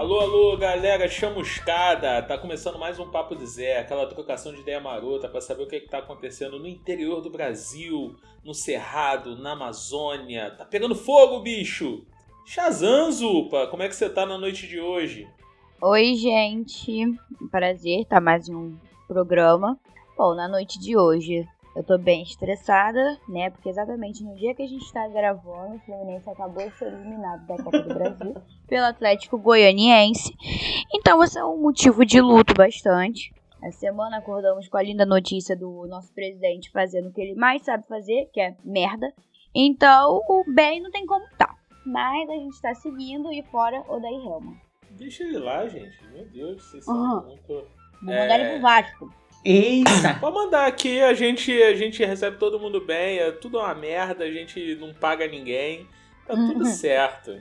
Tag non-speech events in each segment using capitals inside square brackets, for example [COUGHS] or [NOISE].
Alô, alô, galera chamuscada! Tá começando mais um Papo de Zé, aquela trocação de ideia marota para saber o que, é que tá acontecendo no interior do Brasil, no Cerrado, na Amazônia. Tá pegando fogo, bicho! Shazam, Zupa, como é que você tá na noite de hoje? Oi, gente. Prazer estar mais um programa. Bom, na noite de hoje eu tô bem estressada, né? Porque exatamente no dia que a gente tá gravando, o Fluminense acabou de ser eliminado da Copa do Brasil [LAUGHS] pelo Atlético Goianiense. Então vai ser um motivo de luto bastante. Essa semana acordamos com a linda notícia do nosso presidente fazendo o que ele mais sabe fazer, que é merda. Então o bem não tem como tá. Mas a gente tá seguindo e fora o Daí Helma. Deixa ele lá, gente. Meu Deus, vocês uhum. são muito. Vou mandar é... ele pro Vasco. Eita! [COUGHS] Pode mandar aqui, a gente, a gente recebe todo mundo bem, é tudo uma merda, a gente não paga ninguém, tá tudo uhum. certo.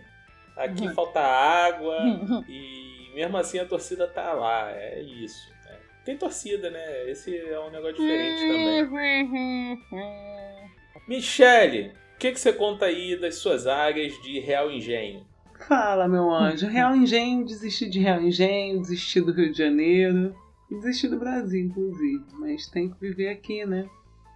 Aqui uhum. falta água uhum. e mesmo assim a torcida tá lá, é isso. Né? Tem torcida, né? Esse é um negócio diferente também. Michele, o que, que você conta aí das suas áreas de Real Engenho? Fala, meu anjo. Real [LAUGHS] Engenho, desisti de Real Engenho, desisti do Rio de Janeiro. Desistir do Brasil, inclusive. Mas tem que viver aqui, né?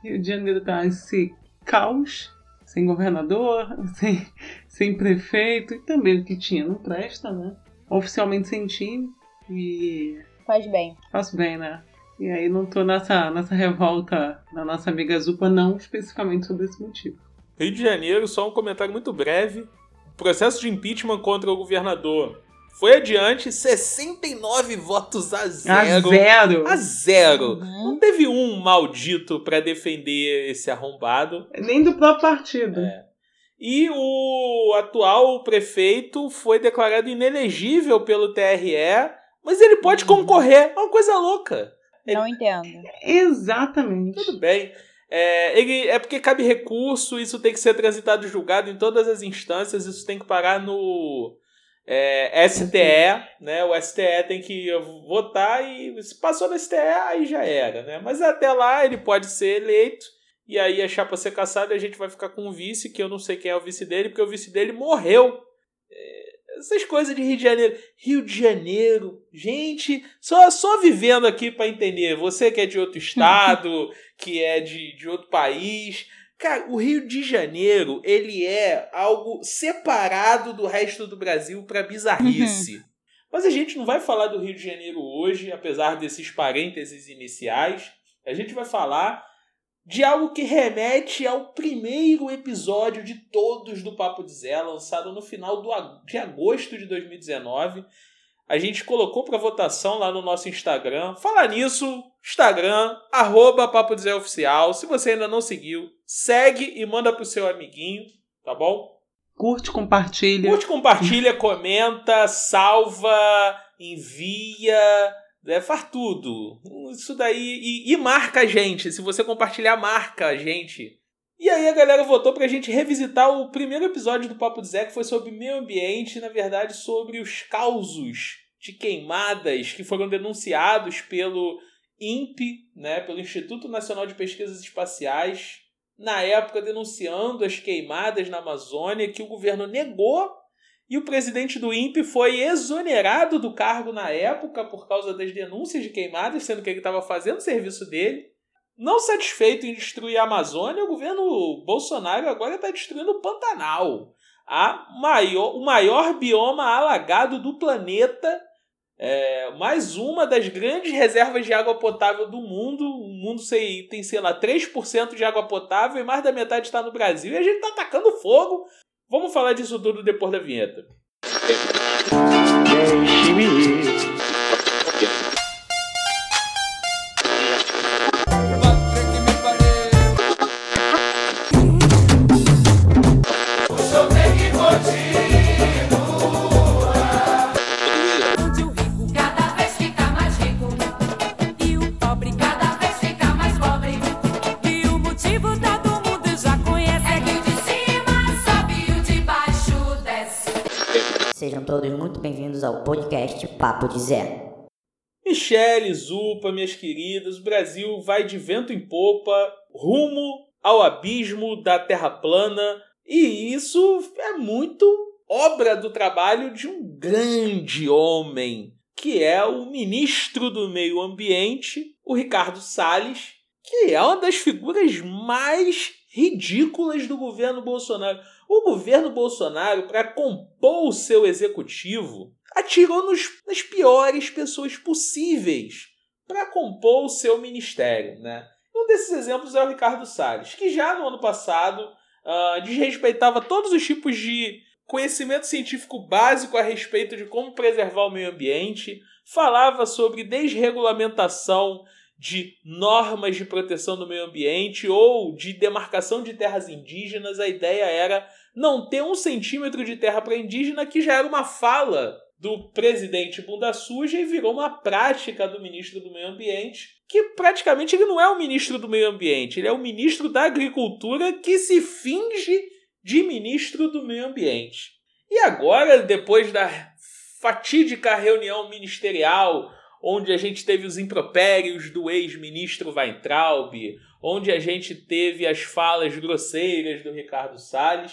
Rio de Janeiro tá esse caos, sem governador, [LAUGHS] sem, sem prefeito, e também o que tinha não presta, né? Oficialmente sem time. E. Faz bem. Faço bem, né? E aí não tô nessa, nessa revolta da nossa amiga Zupa, não especificamente sobre esse motivo. Rio de Janeiro, só um comentário muito breve. Processo de impeachment contra o governador foi adiante, 69 votos a zero. A zero. A zero. Uhum. Não teve um maldito para defender esse arrombado. Nem do próprio partido. É. E o atual prefeito foi declarado inelegível pelo TRE, mas ele pode uhum. concorrer. É uma coisa louca. Não entendo. Exatamente. Tudo bem. É, ele, é porque cabe recurso, isso tem que ser transitado e julgado em todas as instâncias, isso tem que parar no é, STE, né? O STE tem que votar e se passou no STE, aí já era, né? Mas até lá ele pode ser eleito e aí a chapa ser caçada e a gente vai ficar com o vice, que eu não sei quem é o vice dele, porque o vice dele morreu. É, essas coisas de Rio de Janeiro. Rio de Janeiro, gente, só, só vivendo aqui para entender. Você que é de outro [LAUGHS] estado, que é de, de outro país Cara, o Rio de Janeiro, ele é algo separado do resto do Brasil para bizarrice. Uhum. Mas a gente não vai falar do Rio de Janeiro hoje, apesar desses parênteses iniciais. A gente vai falar de algo que remete ao primeiro episódio de todos do Papo de Zé, lançado no final do, de agosto de 2019. A gente colocou para votação lá no nosso Instagram. Falar nisso, Instagram, arroba Papo Zé Oficial. Se você ainda não seguiu, segue e manda pro seu amiguinho, tá bom? Curte, compartilha. Curte, compartilha, comenta, salva, envia, é, faz tudo. Isso daí. E, e, marca a gente. Se você compartilhar, marca a gente. E aí a galera votou pra gente revisitar o primeiro episódio do Papo de Zé, que foi sobre meio ambiente, na verdade, sobre os causos de queimadas que foram denunciados pelo INPE, né, pelo Instituto Nacional de Pesquisas Espaciais, na época denunciando as queimadas na Amazônia, que o governo negou e o presidente do INPE foi exonerado do cargo na época por causa das denúncias de queimadas, sendo que ele estava fazendo o serviço dele. Não satisfeito em destruir a Amazônia, o governo Bolsonaro agora está destruindo o Pantanal, a maior, o maior bioma alagado do planeta é, mais uma das grandes reservas de água potável do mundo. O mundo sei, tem, sei lá, 3% de água potável e mais da metade está no Brasil. E a gente está atacando fogo. Vamos falar disso tudo depois da vinheta. Deixe-me Papo de Zé. Michele, Zupa, minhas queridas, o Brasil vai de vento em popa rumo ao abismo da Terra plana e isso é muito obra do trabalho de um grande homem, que é o ministro do Meio Ambiente, o Ricardo Salles, que é uma das figuras mais ridículas do governo Bolsonaro. O governo Bolsonaro, para compor o seu executivo, atirou nos, nas piores pessoas possíveis para compor o seu ministério. Né? Um desses exemplos é o Ricardo Salles, que já no ano passado uh, desrespeitava todos os tipos de conhecimento científico básico a respeito de como preservar o meio ambiente, falava sobre desregulamentação de normas de proteção do meio ambiente ou de demarcação de terras indígenas. A ideia era não ter um centímetro de terra para indígena, que já era uma fala do presidente Bunda Suja e virou uma prática do ministro do Meio Ambiente, que praticamente ele não é o ministro do Meio Ambiente, ele é o ministro da Agricultura que se finge de ministro do Meio Ambiente. E agora, depois da fatídica reunião ministerial onde a gente teve os impropérios do ex-ministro Weintraub, onde a gente teve as falas grosseiras do Ricardo Salles,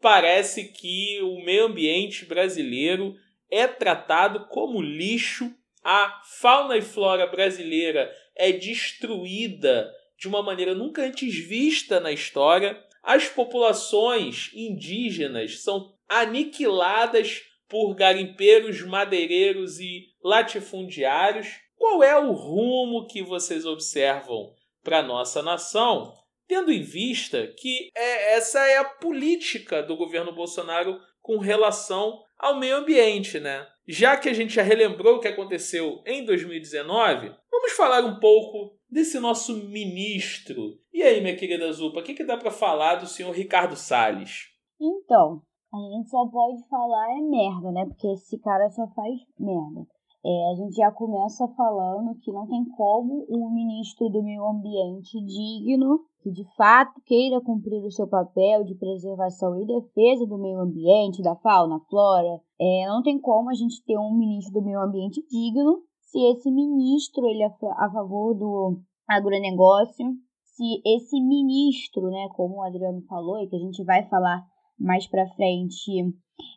parece que o meio ambiente brasileiro é tratado como lixo, a fauna e flora brasileira é destruída de uma maneira nunca antes vista na história, as populações indígenas são aniquiladas por garimpeiros, madeireiros e latifundiários. Qual é o rumo que vocês observam para nossa nação, tendo em vista que é, essa é a política do governo Bolsonaro com relação ao meio ambiente, né? Já que a gente já relembrou o que aconteceu em 2019, vamos falar um pouco desse nosso ministro. E aí, minha querida Zupa, o que, que dá para falar do senhor Ricardo Salles? Então, a gente só pode falar é merda, né? Porque esse cara só faz merda. É, a gente já começa falando que não tem como um ministro do meio ambiente digno, que de fato queira cumprir o seu papel de preservação e defesa do meio ambiente, da fauna, flora, é, não tem como a gente ter um ministro do meio ambiente digno se esse ministro ele é a favor do agronegócio, se esse ministro, né, como o Adriano falou e que a gente vai falar mais para frente,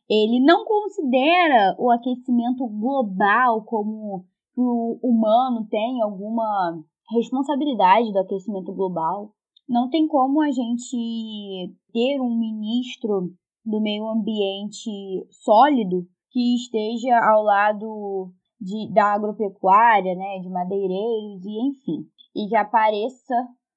ele não considera o aquecimento global como que o humano tem alguma responsabilidade do aquecimento global. Não tem como a gente ter um ministro do meio ambiente sólido que esteja ao lado de, da agropecuária, né, de madeireiros e enfim, e que apareça,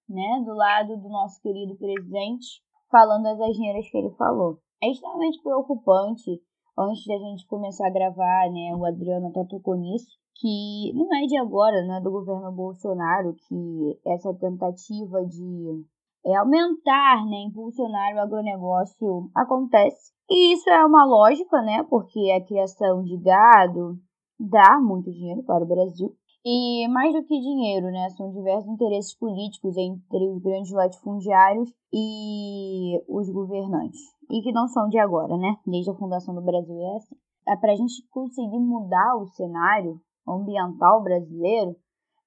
né, do lado do nosso querido presidente falando as asneiras que ele falou. É extremamente preocupante, antes da gente começar a gravar, né, o Adriano até tocou nisso, que não é de agora, não é do governo Bolsonaro, que essa tentativa de é, aumentar, né, impulsionar o agronegócio acontece. E isso é uma lógica, né, porque a criação de gado dá muito dinheiro para o Brasil. E mais do que dinheiro, né? São diversos interesses políticos entre os grandes latifundiários e os governantes. E que não são de agora, né? Desde a fundação do Brasil é assim. É para a gente conseguir mudar o cenário ambiental brasileiro,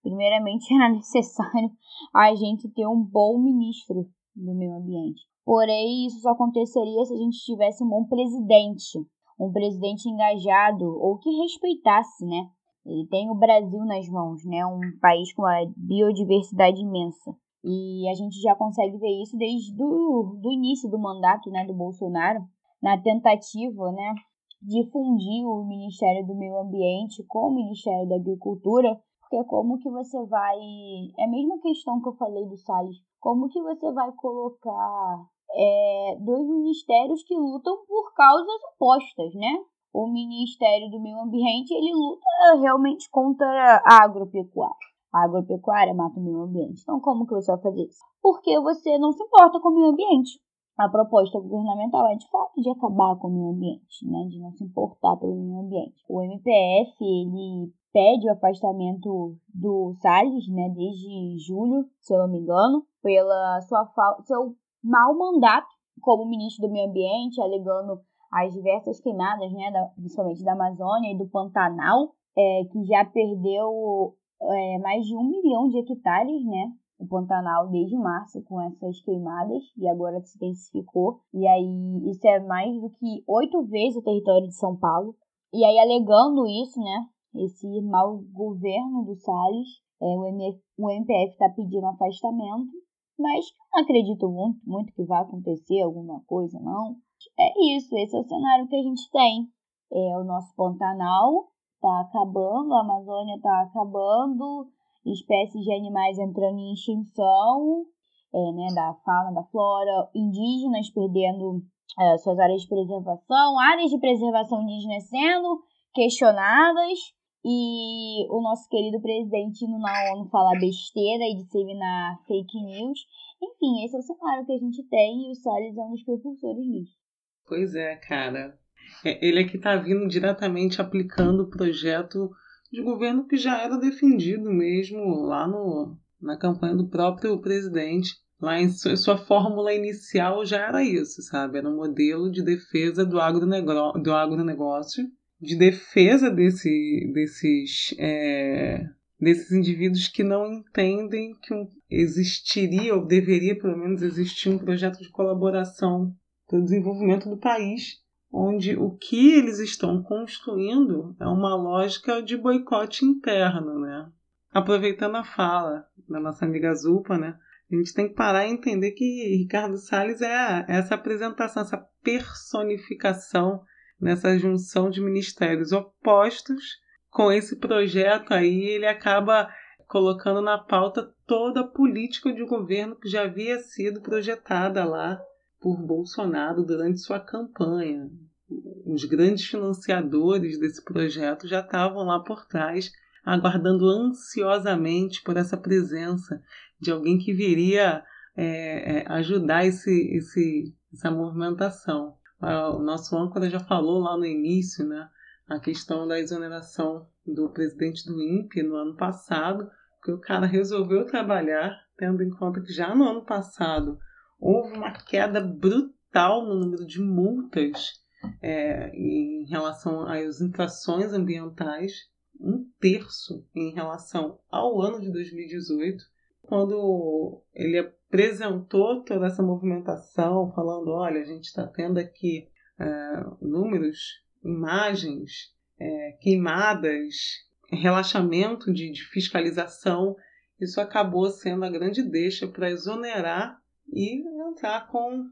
primeiramente [LAUGHS] era necessário a gente ter um bom ministro do meio ambiente. Porém, isso só aconteceria se a gente tivesse um bom presidente, um presidente engajado ou que respeitasse, né, ele tem o Brasil nas mãos, né? Um país com uma biodiversidade imensa. E a gente já consegue ver isso desde do, do início do mandato né, do Bolsonaro, na tentativa né, de fundir o Ministério do Meio Ambiente com o Ministério da Agricultura, porque como que você vai... É a mesma questão que eu falei do Salles. Como que você vai colocar é, dois ministérios que lutam por causas opostas, né? o Ministério do Meio Ambiente ele luta realmente contra a agropecuária. A agropecuária mata o meio ambiente. Então, como que você vai fazer isso? Porque você não se importa com o meio ambiente. A proposta governamental é, de fato, de acabar com o meio ambiente, né? de não se importar pelo meio ambiente. O MPF, ele pede o afastamento do Salles, né, desde julho, se eu não me engano, pela sua seu mau mandato como ministro do Meio Ambiente, alegando as diversas queimadas, né, da, principalmente da Amazônia e do Pantanal, é, que já perdeu é, mais de um milhão de hectares, né, o Pantanal desde março com essas queimadas e agora se intensificou. E aí isso é mais do que oito vezes o território de São Paulo. E aí alegando isso, né, esse mau governo do Salles, é, o, MF, o MPF está pedindo afastamento, mas não acredito muito, muito que vai acontecer alguma coisa, não. É isso, esse é o cenário que a gente tem. É, o nosso Pantanal está acabando, a Amazônia está acabando, espécies de animais entrando em extinção, é, né, da fauna, da flora, indígenas perdendo é, suas áreas de preservação, áreas de preservação indígena sendo questionadas e o nosso querido presidente na ONU falar besteira e disseminar fake news. Enfim, esse é o cenário que a gente tem e o Salles é um dos propulsores disso. Pois é, cara. É, ele aqui está vindo diretamente aplicando o projeto de governo que já era defendido mesmo lá no, na campanha do próprio presidente. Lá em sua, sua fórmula inicial já era isso, sabe? Era um modelo de defesa do agronegócio, do agronegócio de defesa desse, desses, é, desses indivíduos que não entendem que existiria, ou deveria pelo menos existir, um projeto de colaboração para o desenvolvimento do país onde o que eles estão construindo é uma lógica de boicote interno, né? Aproveitando a fala da nossa amiga Zupa, né? A gente tem que parar e entender que Ricardo Salles é essa apresentação, essa personificação nessa junção de ministérios opostos. Com esse projeto aí, ele acaba colocando na pauta toda a política de governo que já havia sido projetada lá por Bolsonaro durante sua campanha. Os grandes financiadores desse projeto já estavam lá por trás, aguardando ansiosamente por essa presença de alguém que viria é, é, ajudar esse, esse, essa movimentação. O nosso âncora já falou lá no início, né, a questão da exoneração do presidente do INPE no ano passado, que o cara resolveu trabalhar, tendo em conta que já no ano passado houve uma queda brutal no número de multas é, em relação às infrações ambientais, um terço em relação ao ano de 2018, quando ele apresentou toda essa movimentação, falando: olha, a gente está tendo aqui é, números, imagens, é, queimadas, relaxamento de, de fiscalização. Isso acabou sendo a grande deixa para exonerar e entrar com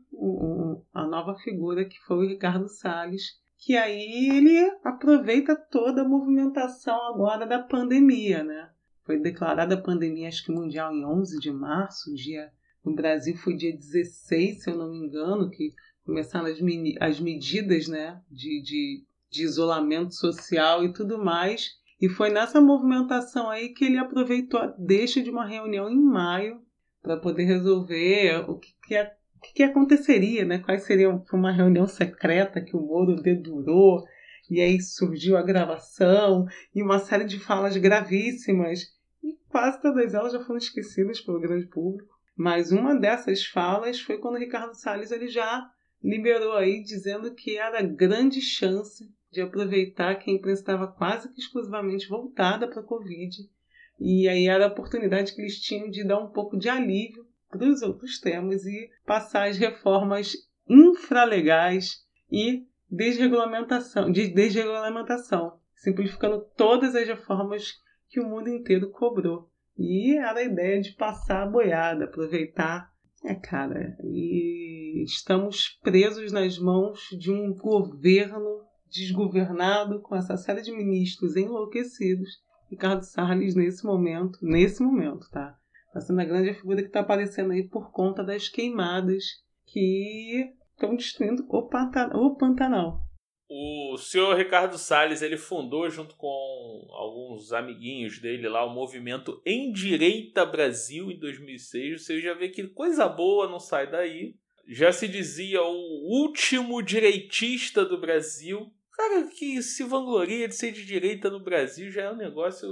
a nova figura que foi o Ricardo Salles, que aí ele aproveita toda a movimentação agora da pandemia, né? Foi declarada a pandemia, acho que mundial, em 11 de março, dia no Brasil foi dia 16, se eu não me engano, que começaram as, as medidas né, de, de, de isolamento social e tudo mais. E foi nessa movimentação aí que ele aproveitou a deixa de uma reunião em maio para poder resolver o que, que, o que aconteceria, né? Quais seriam uma reunião secreta que o Moro dedurou, e aí surgiu a gravação e uma série de falas gravíssimas, e quase todas elas já foram esquecidas pelo grande público. Mas uma dessas falas foi quando o Ricardo Salles ele já liberou aí dizendo que era grande chance de aproveitar que a imprensa estava quase que exclusivamente voltada para a Covid e aí era a oportunidade que eles tinham de dar um pouco de alívio para os outros temas e passar as reformas infralegais e desregulamentação, de desregulamentação, simplificando todas as reformas que o mundo inteiro cobrou. E era a ideia de passar a boiada, aproveitar. É, cara, e estamos presos nas mãos de um governo desgovernado com essa série de ministros enlouquecidos Ricardo Salles nesse momento, nesse momento, tá? Tá sendo a grande figura que está aparecendo aí por conta das queimadas que estão destruindo o, Pantanal, o Pantanal. O senhor Ricardo Salles, ele fundou junto com alguns amiguinhos dele lá o movimento Em Direita Brasil em 2006. Você já vê que coisa boa não sai daí. Já se dizia o último direitista do Brasil cara que se vangloria de ser de direita no Brasil já é um negócio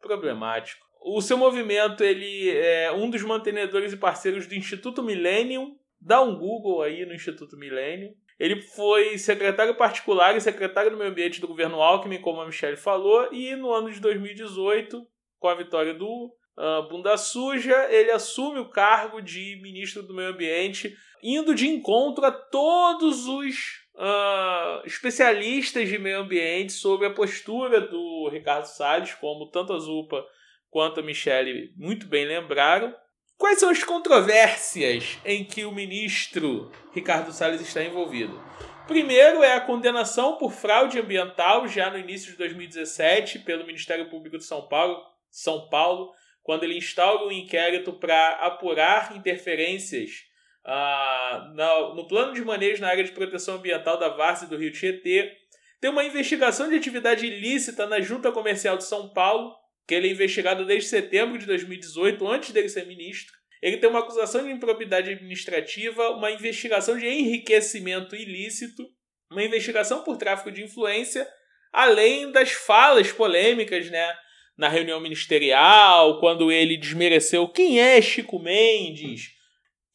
problemático. O seu movimento, ele é um dos mantenedores e parceiros do Instituto Millennium. Dá um Google aí no Instituto Millennium. Ele foi secretário particular e secretário do meio ambiente do governo Alckmin, como a Michelle falou, e no ano de 2018, com a vitória do uh, bunda suja, ele assume o cargo de ministro do Meio Ambiente, indo de encontro a todos os uh, especialistas de meio ambiente sobre a postura do Ricardo Salles, como tanto a Zupa quanto a Michele muito bem lembraram. Quais são as controvérsias em que o ministro Ricardo Salles está envolvido? Primeiro é a condenação por fraude ambiental já no início de 2017 pelo Ministério Público de São Paulo, São Paulo quando ele instaura um inquérito para apurar interferências ah, no, no plano de manejo na área de proteção ambiental da Várzea do Rio Tietê. Tem uma investigação de atividade ilícita na Junta Comercial de São Paulo, que ele é investigado desde setembro de 2018, antes dele ser ministro. Ele tem uma acusação de improbidade administrativa, uma investigação de enriquecimento ilícito, uma investigação por tráfico de influência, além das falas polêmicas, né? Na reunião ministerial, quando ele desmereceu quem é Chico Mendes.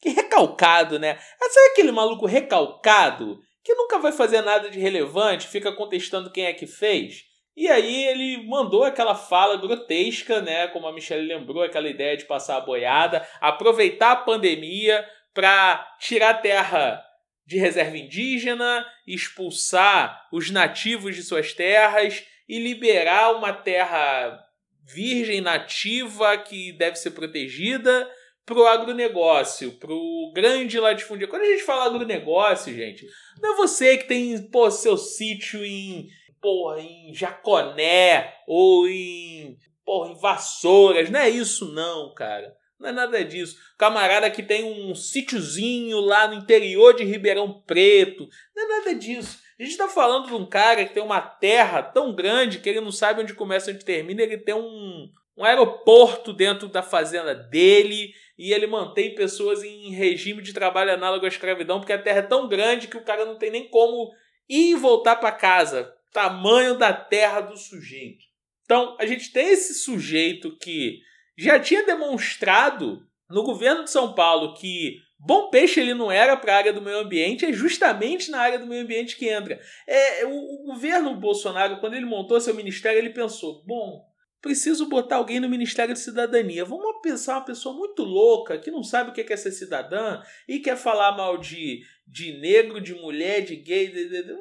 Que recalcado, né? Sabe aquele maluco recalcado que nunca vai fazer nada de relevante, fica contestando quem é que fez? E aí ele mandou aquela fala grotesca, né? Como a Michelle lembrou, aquela ideia de passar a boiada, aproveitar a pandemia para tirar a terra de reserva indígena, expulsar os nativos de suas terras e liberar uma terra virgem nativa que deve ser protegida para o agronegócio, para o grande latifúndio. Quando a gente fala agronegócio, gente, não é você que tem pô, seu sítio em porra, em Jaconé ou em, porra, em Vassouras. Não é isso, não, cara. Não é nada disso. Camarada que tem um sítiozinho lá no interior de Ribeirão Preto. Não é nada disso. A gente está falando de um cara que tem uma terra tão grande que ele não sabe onde começa e onde termina. Ele tem um, um aeroporto dentro da fazenda dele e ele mantém pessoas em regime de trabalho análogo à escravidão porque a terra é tão grande que o cara não tem nem como ir e voltar para casa tamanho da terra do sujeito. Então, a gente tem esse sujeito que já tinha demonstrado no governo de São Paulo que bom peixe ele não era para a área do meio ambiente, é justamente na área do meio ambiente que entra. É, o, o governo Bolsonaro, quando ele montou seu ministério, ele pensou: bom, preciso botar alguém no Ministério de Cidadania. Vamos pensar uma pessoa muito louca que não sabe o que é ser cidadã e quer falar mal de, de negro, de mulher, de gay. De, de, de,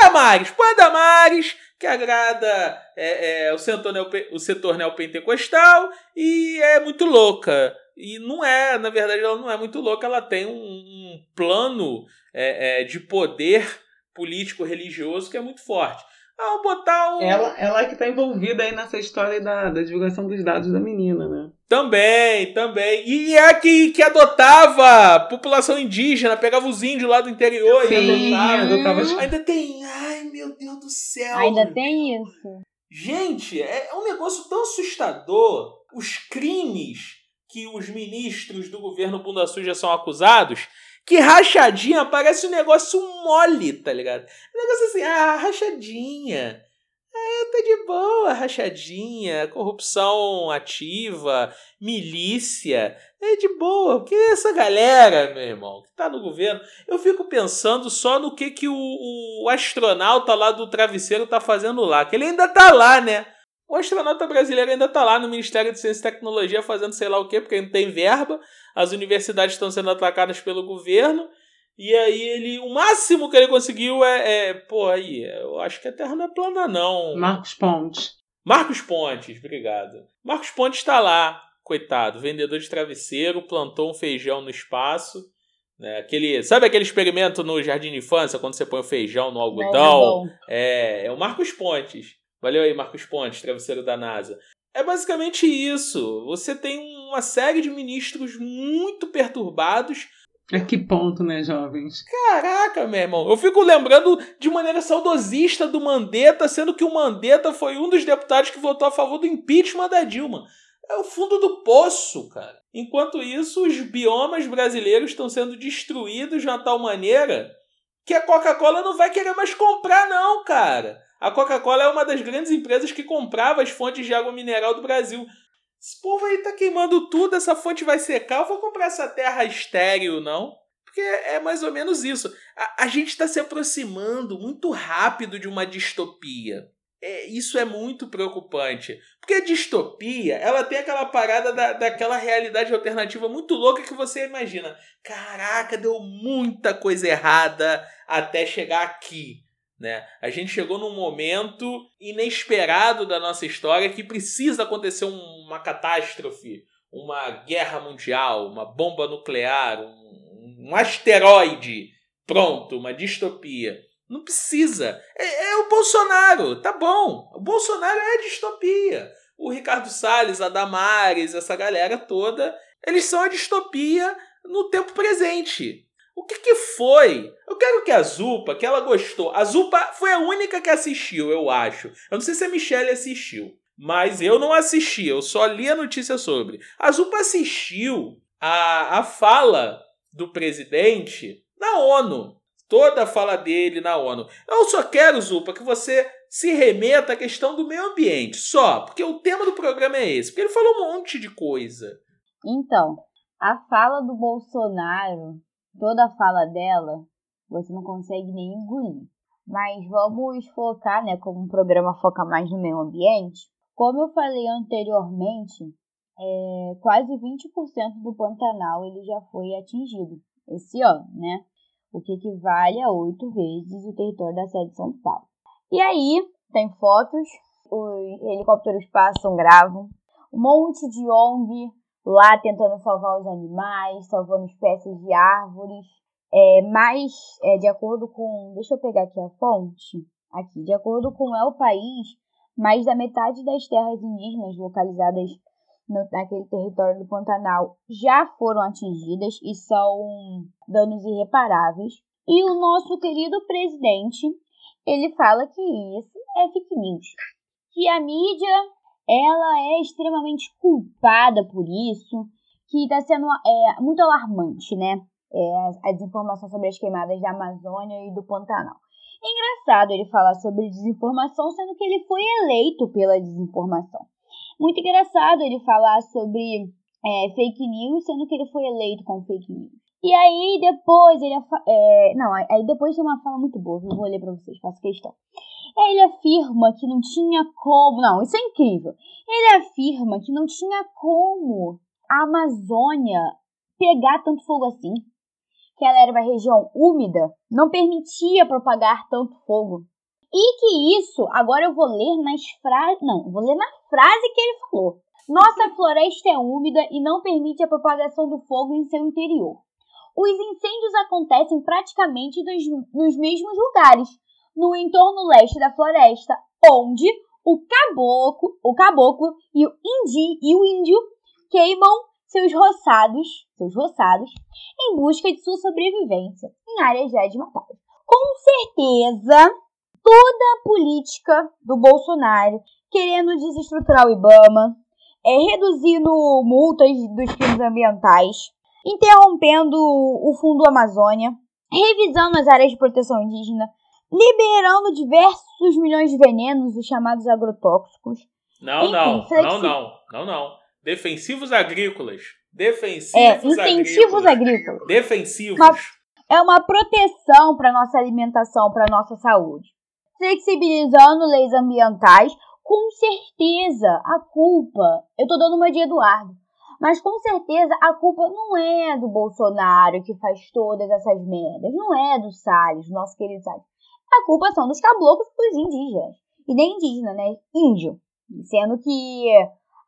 Damares, põe Damares, que agrada é, é, o, setor o setor neopentecostal e é muito louca. E não é, na verdade, ela não é muito louca, ela tem um, um plano é, é de poder político-religioso que é muito forte. Ah, botar um. Ela, ela é que tá envolvida aí nessa história da, da divulgação dos dados da menina, né? Também, também. E é a que, que adotava população indígena, pegava os índios lá do interior Sim, e adotava. adotava. Ainda tem. Ai, meu Deus do céu. Ainda tem isso. Gente, é um negócio tão assustador. Os crimes que os ministros do governo Bunda Suja são acusados que rachadinha parece um negócio mole, tá ligado? Um negócio assim, ah, rachadinha. É, tá de boa, rachadinha, corrupção ativa, milícia. É de boa, porque essa galera, meu irmão, que tá no governo, eu fico pensando só no que, que o, o astronauta lá do travesseiro tá fazendo lá. Que ele ainda tá lá, né? O astronauta brasileiro ainda está lá no Ministério de Ciência e Tecnologia fazendo sei lá o quê, porque não tem verba. As universidades estão sendo atacadas pelo governo. E aí ele. O máximo que ele conseguiu é. é pô, aí, eu acho que a Terra não é plana, não. Marcos Pontes. Marcos Pontes, obrigado. Marcos Pontes está lá, coitado, vendedor de travesseiro, plantou um feijão no espaço. Né? Aquele, sabe aquele experimento no jardim de infância, quando você põe o feijão no algodão? É, é, é o Marcos Pontes. Valeu aí, Marcos Pontes, travesseiro da NASA. É basicamente isso. Você tem uma série de ministros muito perturbados. A que ponto, né, jovens? Caraca, meu irmão. Eu fico lembrando de maneira saudosista do Mandetta, sendo que o Mandetta foi um dos deputados que votou a favor do impeachment da Dilma. É o fundo do poço, cara. Enquanto isso, os biomas brasileiros estão sendo destruídos de uma tal maneira que a Coca-Cola não vai querer mais comprar, não, cara. A Coca-Cola é uma das grandes empresas que comprava as fontes de água mineral do Brasil. Esse povo aí tá queimando tudo, essa fonte vai secar. Eu vou comprar essa terra estéreo, não? Porque é mais ou menos isso. A, a gente está se aproximando muito rápido de uma distopia. é, isso é muito preocupante. Porque a distopia, ela tem aquela parada da, daquela realidade alternativa muito louca que você imagina. Caraca, deu muita coisa errada até chegar aqui. Né? A gente chegou num momento inesperado da nossa história que precisa acontecer uma catástrofe, uma guerra mundial, uma bomba nuclear, um, um asteroide. Pronto, uma distopia. Não precisa. É, é, o Bolsonaro, tá bom. O Bolsonaro é distopia. O Ricardo Salles, a Damares, essa galera toda, eles são a distopia no tempo presente. O que, que foi? Eu quero que a Zupa, que ela gostou. A Zupa foi a única que assistiu, eu acho. Eu não sei se a Michelle assistiu. Mas eu não assisti, eu só li a notícia sobre. A Zupa assistiu a, a fala do presidente na ONU toda a fala dele na ONU. Eu só quero, Zupa, que você se remeta à questão do meio ambiente, só, porque o tema do programa é esse, porque ele falou um monte de coisa. Então, a fala do Bolsonaro, toda a fala dela, você não consegue nem engolir. Mas vamos focar, né, como o programa foca mais no meio ambiente. Como eu falei anteriormente, é, quase 20% do Pantanal ele já foi atingido esse ano, né? o que equivale a oito vezes o território da sede de São Paulo. E aí, tem fotos, os helicópteros passam, gravam, um monte de ONG lá tentando salvar os animais, salvando espécies de árvores. É, mas, é, de acordo com. Deixa eu pegar aqui a fonte. Aqui, de acordo com El País, mais da metade das terras indígenas localizadas no, naquele território do Pantanal já foram atingidas e são danos irreparáveis. E o nosso querido presidente, ele fala que isso é fake news. Que a mídia, ela é extremamente culpada por isso, que está sendo é, muito alarmante, né? É, a desinformação sobre as queimadas da Amazônia e do Pantanal. É engraçado ele falar sobre desinformação, sendo que ele foi eleito pela desinformação. Muito engraçado ele falar sobre é, fake news, sendo que ele foi eleito com fake news. E aí depois ele é, não, aí depois tem uma fala muito boa, eu vou ler para vocês, faço questão. Ele afirma que não tinha como, não, isso é incrível. Ele afirma que não tinha como a Amazônia pegar tanto fogo assim, que ela era uma região úmida, não permitia propagar tanto fogo. E que isso, agora eu vou ler nas frases. Não, vou ler na frase que ele falou. Nossa floresta é úmida e não permite a propagação do fogo em seu interior. Os incêndios acontecem praticamente nos, nos mesmos lugares, no entorno leste da floresta, onde o caboclo, o caboclo e o indi e o índio queimam seus roçados, seus roçados, em busca de sua sobrevivência em áreas já desmatadas. Com certeza, toda a política do Bolsonaro querendo desestruturar o IBAMA, é, reduzindo multas dos crimes ambientais, interrompendo o Fundo Amazônia, revisando as áreas de proteção indígena, liberando diversos milhões de venenos, os chamados agrotóxicos. Não, Enfim, não, flexi... não, não, não, não. Defensivos agrícolas. Defensivos é, incentivos agrícolas. agrícolas. Defensivos. Uma, é uma proteção para nossa alimentação, para nossa saúde flexibilizando leis ambientais, com certeza a culpa, eu tô dando uma de Eduardo, mas com certeza a culpa não é do Bolsonaro que faz todas essas merdas, não é do Salles, nosso querido Salles. A culpa são dos caboclos dos indígenas. E nem indígena, né? Índio. Sendo que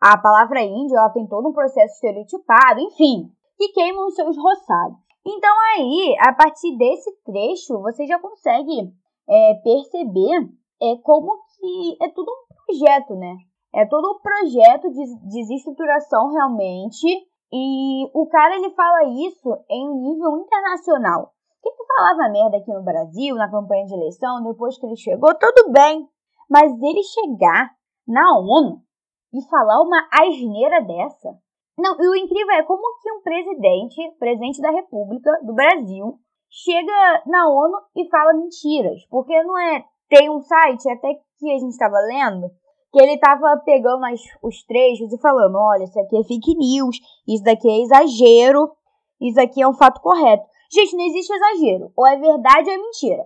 a palavra índio ela tem todo um processo estereotipado, enfim, que queimam os seus roçados. Então aí, a partir desse trecho, você já consegue é, perceber é como que é tudo um projeto, né? É todo um projeto de desestruturação realmente. E o cara ele fala isso em um nível internacional. Quem falava merda aqui no Brasil, na campanha de eleição, depois que ele chegou, tudo bem. Mas ele chegar na ONU e falar uma asneira dessa. Não, e o incrível é como que um presidente, presidente da República do Brasil, chega na ONU e fala mentiras. Porque não é. Tem um site até que a gente estava lendo que ele estava pegando as, os trechos e falando: olha, isso aqui é fake news, isso daqui é exagero, isso aqui é um fato correto. Gente, não existe exagero. Ou é verdade ou é mentira.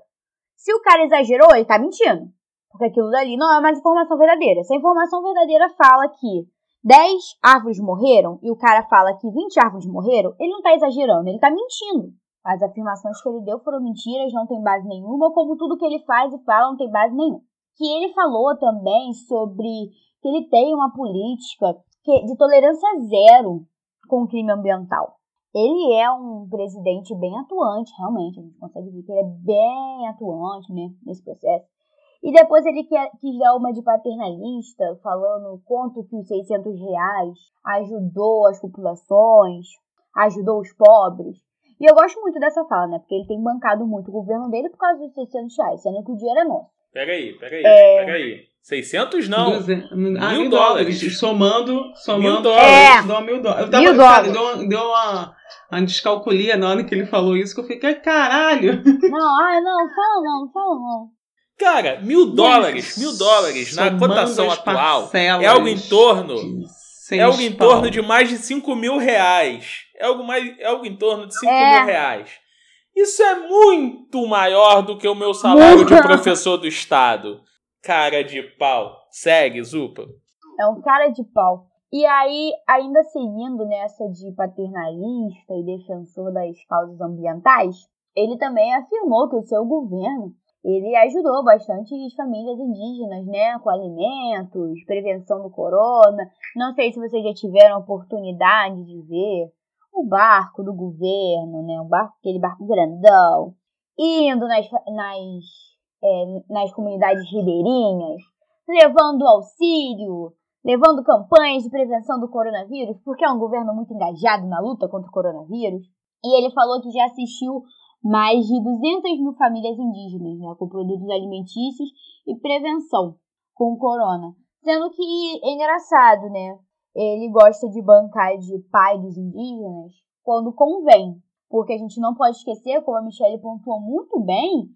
Se o cara exagerou, ele tá mentindo. Porque aquilo dali não é mais informação verdadeira. Se a informação verdadeira fala que 10 árvores morreram e o cara fala que 20 árvores morreram, ele não está exagerando, ele está mentindo. As afirmações que ele deu foram mentiras, não tem base nenhuma, como tudo que ele faz e fala não tem base nenhuma. Que ele falou também sobre que ele tem uma política de tolerância zero com o crime ambiental. Ele é um presidente bem atuante, realmente, a gente consegue ver que ele é bem atuante né, nesse processo. E depois ele quer, quis dar uma de paternalista, falando quanto que os 600 reais ajudou as populações, ajudou os pobres. E eu gosto muito dessa fala, né? Porque ele tem bancado muito o governo dele por causa dos 600 reais, sendo que o dinheiro é nosso. Peraí, peraí, é... peraí. 600 não. Duze... Ah, mil, dólares. dólares. Somando, somando. Mil dólares. É. Deu mil dólares. Eu tava, mil dólares. Deu, deu uma, uma descalculia na hora que ele falou isso, que eu fiquei, caralho. Não, ah, não, fala não, fala não. Cara, mil dólares, mil dólares na cotação atual é algo em torno. É algo em torno de mais de 5 mil reais. É algo, mais, é algo em torno de 5 é. mil reais. Isso é muito maior do que o meu salário de professor do Estado. Cara de pau. Segue, Zupa. É um cara de pau. E aí, ainda seguindo nessa de paternalista e defensor das causas ambientais, ele também afirmou que o seu governo ele ajudou bastante as famílias indígenas, né, com alimentos, prevenção do corona. Não sei se vocês já tiveram oportunidade de ver o barco do governo, né, um barco, aquele barco grandão, indo nas, nas, é, nas comunidades ribeirinhas, levando auxílio, levando campanhas de prevenção do coronavírus, porque é um governo muito engajado na luta contra o coronavírus. E ele falou que já assistiu mais de 200 mil famílias indígenas, né, com produtos alimentícios e prevenção com o corona. Sendo que é engraçado, né? Ele gosta de bancar de pai dos indígenas quando convém. Porque a gente não pode esquecer, como a Michelle pontuou muito bem,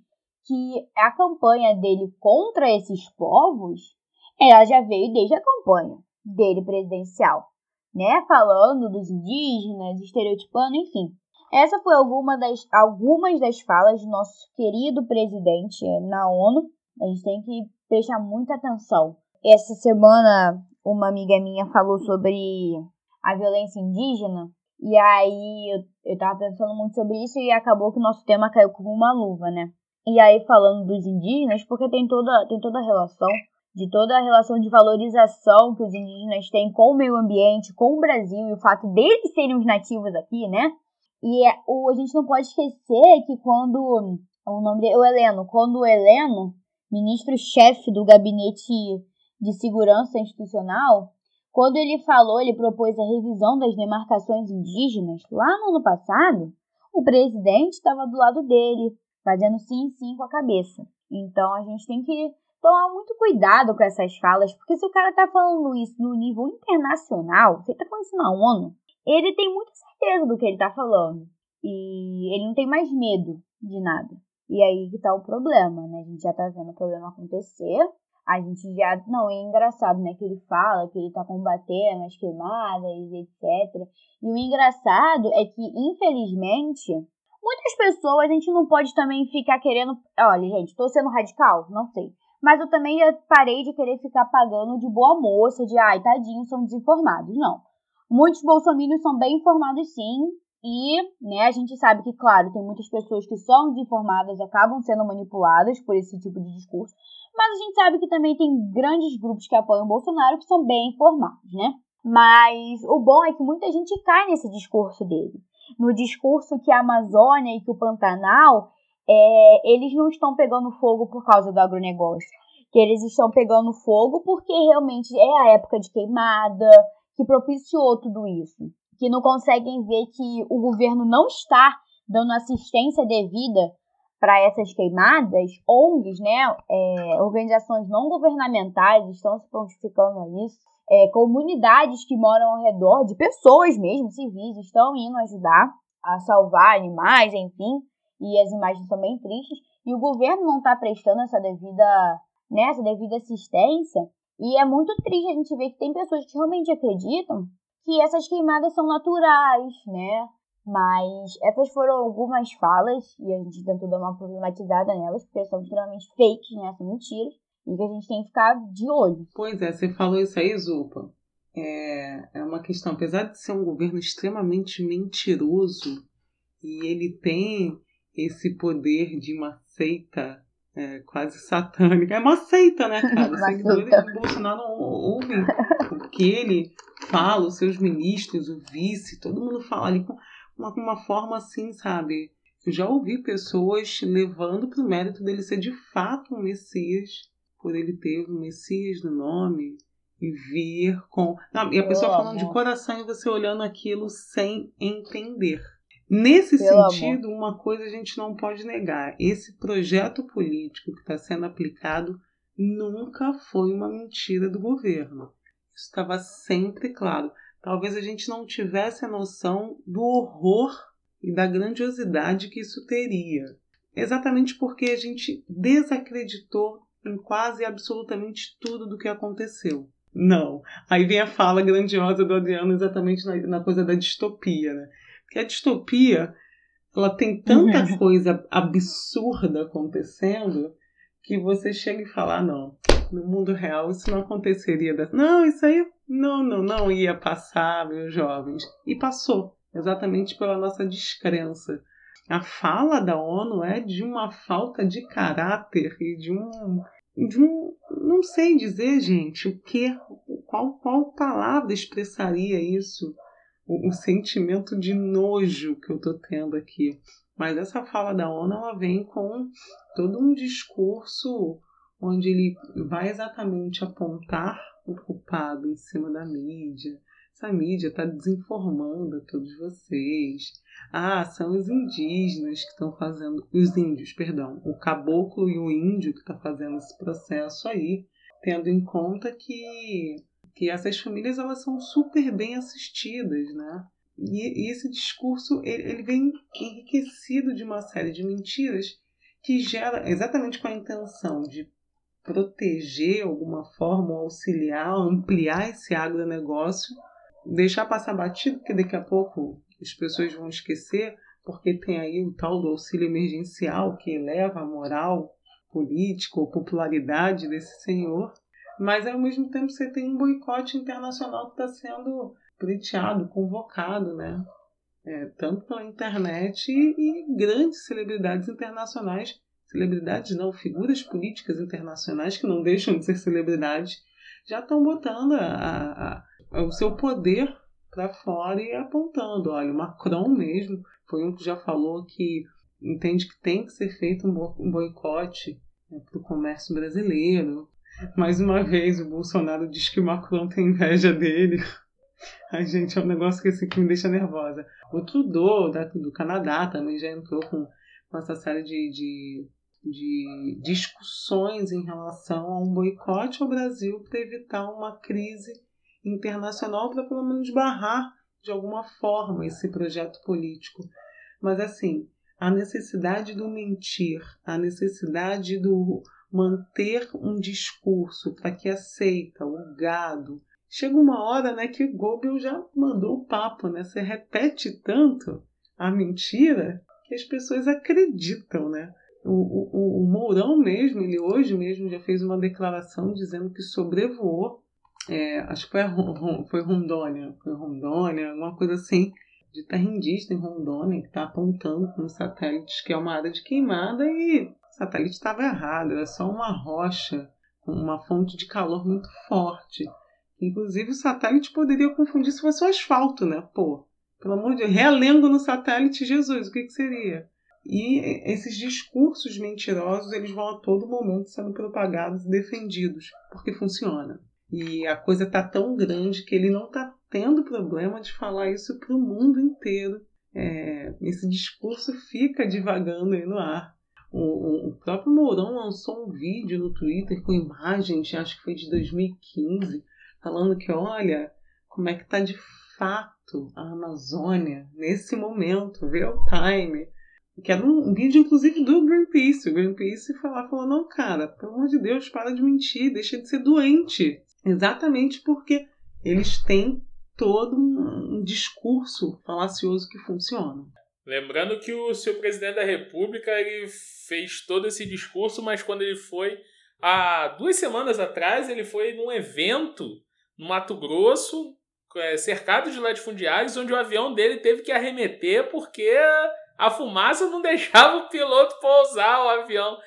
que a campanha dele contra esses povos, ela já veio desde a campanha dele presidencial, né? Falando dos indígenas, estereotipando, enfim. Essa foi alguma das, algumas das falas do nosso querido presidente na ONU. A gente tem que prestar muita atenção. Essa semana, uma amiga minha falou sobre a violência indígena. E aí eu, eu tava pensando muito sobre isso e acabou que o nosso tema caiu como uma luva, né? E aí falando dos indígenas, porque tem toda, tem toda a relação, de toda a relação de valorização que os indígenas têm com o meio ambiente, com o Brasil e o fato deles serem os nativos aqui, né? E é, o, a gente não pode esquecer que quando. O nome dele, o Heleno, quando o Heleno, ministro-chefe do Gabinete de Segurança Institucional, quando ele falou, ele propôs a revisão das demarcações indígenas lá no ano passado, o presidente estava do lado dele, fazendo sim, sim com a cabeça. Então a gente tem que tomar muito cuidado com essas falas, porque se o cara tá falando isso no nível internacional, você tá falando isso na ONU, ele tem muita certeza do que ele tá falando. E ele não tem mais medo de nada. E aí que tá o problema, né? A gente já tá vendo o problema acontecer. A gente já. Não, é engraçado, né? Que ele fala que ele tá combatendo as queimadas, etc. E o engraçado é que, infelizmente, muitas pessoas a gente não pode também ficar querendo. Olha, gente, tô sendo radical? Não sei. Mas eu também parei de querer ficar pagando de boa moça, de ai, tadinho, são desinformados. Não. Muitos bolsominions são bem informados sim, e né, a gente sabe que, claro, tem muitas pessoas que são desinformadas e acabam sendo manipuladas por esse tipo de discurso, mas a gente sabe que também tem grandes grupos que apoiam o Bolsonaro que são bem informados, né? Mas o bom é que muita gente cai nesse discurso dele. No discurso que a Amazônia e que o Pantanal, é, eles não estão pegando fogo por causa do agronegócio. Que eles estão pegando fogo porque realmente é a época de queimada, que propiciou tudo isso, que não conseguem ver que o governo não está dando assistência devida para essas queimadas, ONGs, né, é, organizações não governamentais estão se prontificando a isso, é, comunidades que moram ao redor, de pessoas mesmo, civis, estão indo ajudar a salvar animais, enfim, e as imagens são bem tristes, e o governo não está prestando essa devida, né, essa devida assistência, e é muito triste a gente ver que tem pessoas que realmente acreditam que essas queimadas são naturais, né? Mas essas foram algumas falas e a gente tentou dar uma problematizada nelas, porque são extremamente fakes, né? São mentiras. E que a gente tem que ficar de olho. Pois é, você falou isso aí, Zupa. É, é uma questão, apesar de ser um governo extremamente mentiroso, e ele tem esse poder de uma seita é, quase satânica. É uma seita, né, [LAUGHS] cara? Os seguidores do Bolsonaro ouvem o que ele fala, os seus ministros, o vice, todo mundo fala ali com uma, uma forma assim, sabe? Eu já ouvi pessoas levando para o mérito dele ser de fato um Messias, por ele ter um Messias no nome, e vir com. Não, e a pessoa falando de coração e você olhando aquilo sem entender. Nesse Pelo sentido, amor. uma coisa a gente não pode negar: esse projeto político que está sendo aplicado nunca foi uma mentira do governo. Isso estava sempre claro. Talvez a gente não tivesse a noção do horror e da grandiosidade que isso teria. Exatamente porque a gente desacreditou em quase absolutamente tudo do que aconteceu. Não. Aí vem a fala grandiosa do Adriano exatamente na, na coisa da distopia, né? Porque a distopia, ela tem tanta uhum. coisa absurda acontecendo que você chega e fala, ah, não, no mundo real isso não aconteceria. Não, isso aí não, não, não ia passar, meus jovens. E passou, exatamente pela nossa descrença. A fala da ONU é de uma falta de caráter e de um, de um não sei dizer, gente, o que, qual, qual palavra expressaria isso o, o sentimento de nojo que eu estou tendo aqui. Mas essa fala da ONU ela vem com todo um discurso onde ele vai exatamente apontar o culpado em cima da mídia. Essa mídia está desinformando a todos vocês. Ah, são os indígenas que estão fazendo. Os índios, perdão. O caboclo e o índio que está fazendo esse processo aí, tendo em conta que que essas famílias elas são super bem assistidas, né? E, e esse discurso ele, ele, vem enriquecido de uma série de mentiras que gera exatamente com a intenção de proteger alguma forma, auxiliar, ampliar esse agronegócio, deixar passar batido, porque daqui a pouco as pessoas vão esquecer, porque tem aí o tal do auxílio emergencial que eleva a moral política ou popularidade desse senhor mas ao mesmo tempo você tem um boicote internacional que está sendo pleiteado, convocado, né? É, tanto pela internet e, e, grandes celebridades internacionais, celebridades não, figuras políticas internacionais que não deixam de ser celebridades, já estão botando a, a, o seu poder para fora e apontando. Olha, o Macron mesmo foi um que já falou que entende que tem que ser feito um boicote né, para o comércio brasileiro. Mais uma vez, o Bolsonaro diz que o Macron tem inveja dele. [LAUGHS] Ai, gente, é um negócio que, assim, que me deixa nervosa. O Trudeau, da, do Canadá, também já entrou com, com essa série de, de, de discussões em relação a um boicote ao Brasil para evitar uma crise internacional, para pelo menos barrar de alguma forma esse projeto político. Mas, assim, a necessidade do mentir, a necessidade do manter um discurso para que aceita o gado. Chega uma hora né, que Goebbels já mandou o papo, né? Você repete tanto a mentira que as pessoas acreditam, né? O, o, o Mourão mesmo, ele hoje mesmo já fez uma declaração dizendo que sobrevoou, é, acho que foi, foi Rondônia, foi Rondônia, alguma coisa assim, de terra indígena em Rondônia, que está apontando com satélites que é uma área de queimada e satélite estava errado, era só uma rocha uma fonte de calor muito forte. Inclusive o satélite poderia confundir se fosse o asfalto, né? Pô, pelo amor de Deus, realengo no satélite Jesus, o que, que seria? E esses discursos mentirosos, eles vão a todo momento sendo propagados e defendidos, porque funciona. E a coisa tá tão grande que ele não tá tendo problema de falar isso para o mundo inteiro. É, esse discurso fica divagando aí no ar. O, o, próprio Mourão lançou um vídeo no Twitter com imagens, acho que foi de 2015, falando que, olha, como é que tá de fato a Amazônia nesse momento, real time. Que era um, vídeo, inclusive, do Greenpeace. O Greenpeace falar, falou, não, cara, pelo amor de Deus, para de mentir, deixa de ser doente. Exatamente porque eles têm todo um, discurso falacioso que funciona. Lembrando que o seu presidente da República ele fez todo esse discurso, mas quando ele foi há duas semanas atrás ele foi num evento no Mato Grosso, é, cercado de latifundiários, onde o avião dele teve que arremeter porque a fumaça não [LAUGHS] deixava o piloto pousar o avião.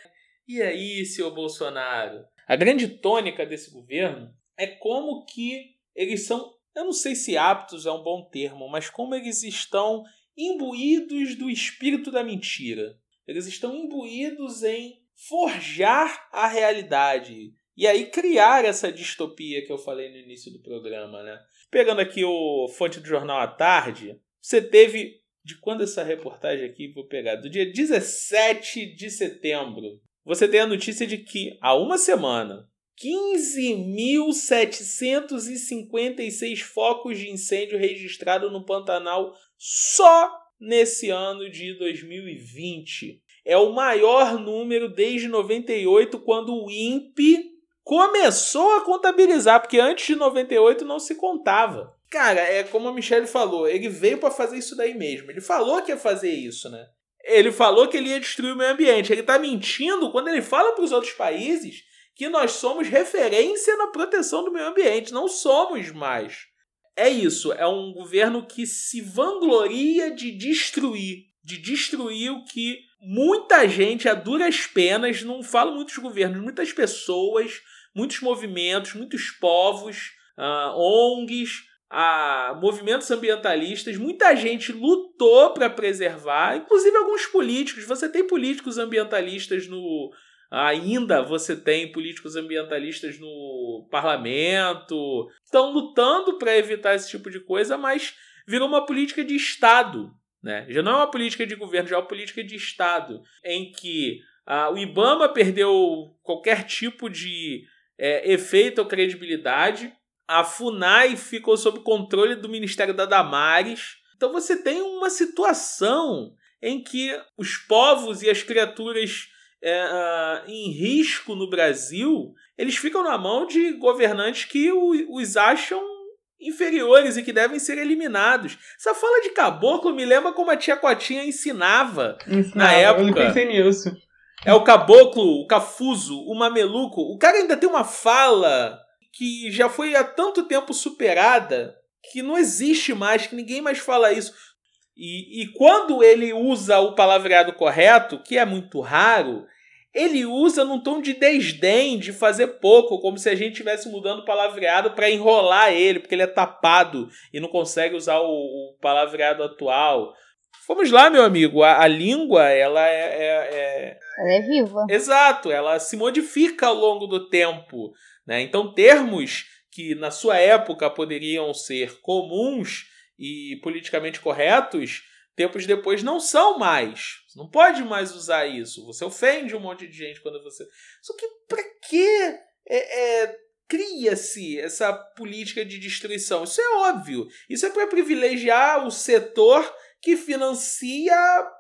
E aí, senhor Bolsonaro? A grande tônica desse governo é como que eles são, eu não sei se aptos é um bom termo, mas como eles estão imbuídos do espírito da mentira. Eles estão imbuídos em forjar a realidade e aí criar essa distopia que eu falei no início do programa, né? Pegando aqui o fonte do jornal à tarde, você teve de quando essa reportagem aqui vou pegar do dia 17 de setembro. Você tem a notícia de que há uma semana 15.756 focos de incêndio registrados no Pantanal só nesse ano de 2020. É o maior número desde 98, quando o INPE começou a contabilizar, porque antes de 98 não se contava. Cara, é como a Michelle falou, ele veio para fazer isso daí mesmo. Ele falou que ia fazer isso, né? Ele falou que ele ia destruir o meio ambiente. Ele tá mentindo quando ele fala para os outros países que nós somos referência na proteção do meio ambiente. Não somos mais. É isso, é um governo que se vangloria de destruir, de destruir o que muita gente, a duras penas, não falo muitos governos, muitas pessoas, muitos movimentos, muitos povos, uh, ONGs, uh, movimentos ambientalistas, muita gente lutou para preservar, inclusive alguns políticos. Você tem políticos ambientalistas no, Ainda você tem políticos ambientalistas no parlamento, estão lutando para evitar esse tipo de coisa, mas virou uma política de Estado. Né? Já não é uma política de governo, já é uma política de Estado, em que ah, o IBAMA perdeu qualquer tipo de é, efeito ou credibilidade, a FUNAI ficou sob controle do Ministério da Damares. Então você tem uma situação em que os povos e as criaturas é, uh, em risco no Brasil, eles ficam na mão de governantes que o, os acham inferiores e que devem ser eliminados. Essa fala de caboclo me lembra como a tia Cotinha ensinava, ensinava na época. Eu pensei nisso. É o caboclo, o cafuso, o mameluco. O cara ainda tem uma fala que já foi há tanto tempo superada que não existe mais, que ninguém mais fala isso. E, e quando ele usa o palavreado correto, que é muito raro, ele usa num tom de desdém, de fazer pouco, como se a gente estivesse mudando o palavreado para enrolar ele, porque ele é tapado e não consegue usar o, o palavreado atual. Vamos lá, meu amigo. A, a língua, ela é, é, é, Ela é viva. Exato, ela se modifica ao longo do tempo. Né? Então, termos que na sua época poderiam ser comuns e politicamente corretos, tempos depois não são mais. Você não pode mais usar isso. Você ofende um monte de gente quando você. Só que para que é, é, cria-se essa política de destruição? Isso é óbvio. Isso é para privilegiar o setor que financia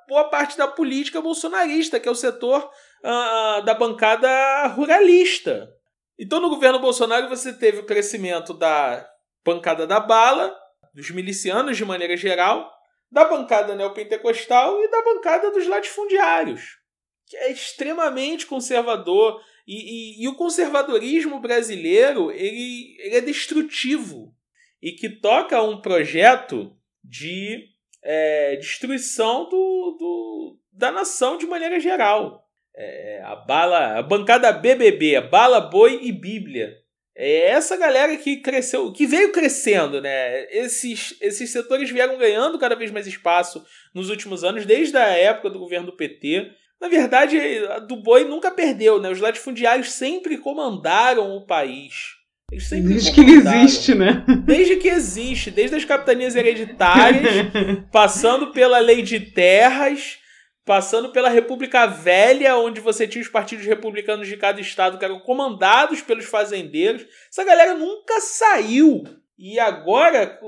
boa parte da política bolsonarista, que é o setor uh, da bancada ruralista. Então, no governo Bolsonaro, você teve o crescimento da bancada da bala, dos milicianos de maneira geral, da bancada neopentecostal e da bancada dos latifundiários, que é extremamente conservador. E, e, e o conservadorismo brasileiro ele, ele é destrutivo e que toca um projeto de é, destruição do, do, da nação de maneira geral. É, a bala, a bancada BBB, bala, boi e Bíblia é essa galera que cresceu, que veio crescendo, né? Esses, esses setores vieram ganhando cada vez mais espaço nos últimos anos, desde a época do governo do PT. Na verdade, a do boi nunca perdeu, né? Os latifundiários sempre comandaram o país. desde que existe, né? Desde que existe, desde as capitanias hereditárias, [LAUGHS] passando pela lei de terras, passando pela República Velha, onde você tinha os partidos republicanos de cada estado que eram comandados pelos fazendeiros. Essa galera nunca saiu. E agora,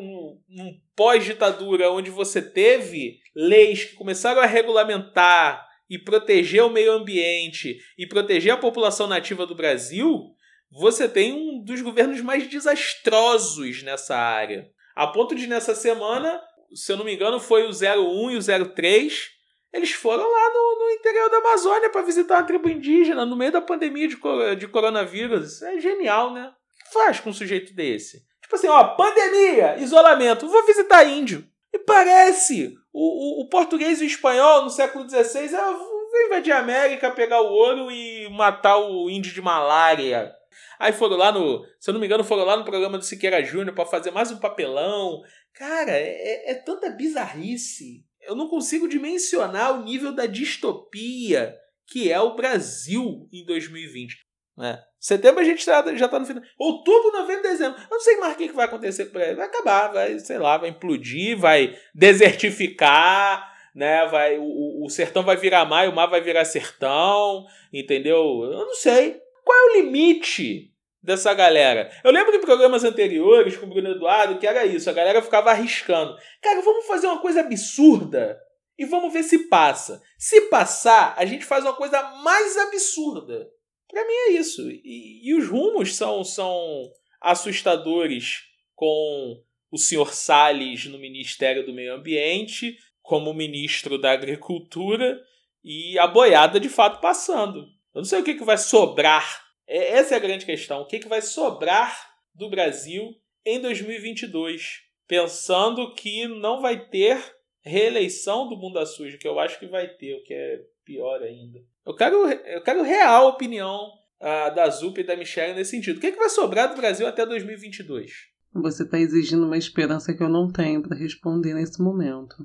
num pós-ditadura, onde você teve leis que começaram a regulamentar e proteger o meio ambiente e proteger a população nativa do Brasil, você tem um dos governos mais desastrosos nessa área. A ponto de, nessa semana, se eu não me engano, foi o 01 e o 03 Eles foram lá no, no interior da Amazônia para visitar uma tribo indígena no meio da pandemia de, de coronavírus. É genial, né? O que faz com um sujeito desse? Tipo assim, ó, pandemia, isolamento, vou visitar índio. E parece o, o, o português e o espanhol no século XVI é, invadir a América, pegar o ouro e matar o índio de malária. Aí foram lá no, se eu não me engano, foram lá no programa do Siqueira Júnior para fazer mais um papelão. Cara, é, é, é tanta bizarrice. Eu não consigo dimensionar o nível da distopia que é o Brasil em 2020. Né? Setembro a gente tá, já está no final. Outubro, novembro, dezembro. Eu não sei mais o que vai acontecer com ele. Vai acabar, vai, sei lá, vai implodir, vai desertificar, né? Vai, o, o sertão vai virar mar, o mar vai virar sertão, entendeu? Eu não sei. Qual é o limite dessa galera? Eu lembro de programas anteriores com o Bruno Eduardo que era isso, a galera ficava arriscando. Cara, vamos fazer uma coisa absurda e vamos ver se passa. Se passar, a gente faz uma coisa mais absurda. Para mim é isso. E, e, os rumos são, são assustadores com o senhor Salles no Ministério do Meio Ambiente, como ministro da Agricultura, e a boiada de fato passando. Eu não sei o que, que vai sobrar. É, essa é a grande questão. O que, que vai sobrar do Brasil em 2022? Pensando que não vai ter reeleição do Bunda Suja, que eu acho que vai ter, o que é pior ainda. Eu quero, eu quero real opinião uh, da Zup e da Michelle nesse sentido. O que, é que vai sobrar do Brasil até 2022? Você está exigindo uma esperança que eu não tenho para responder nesse momento.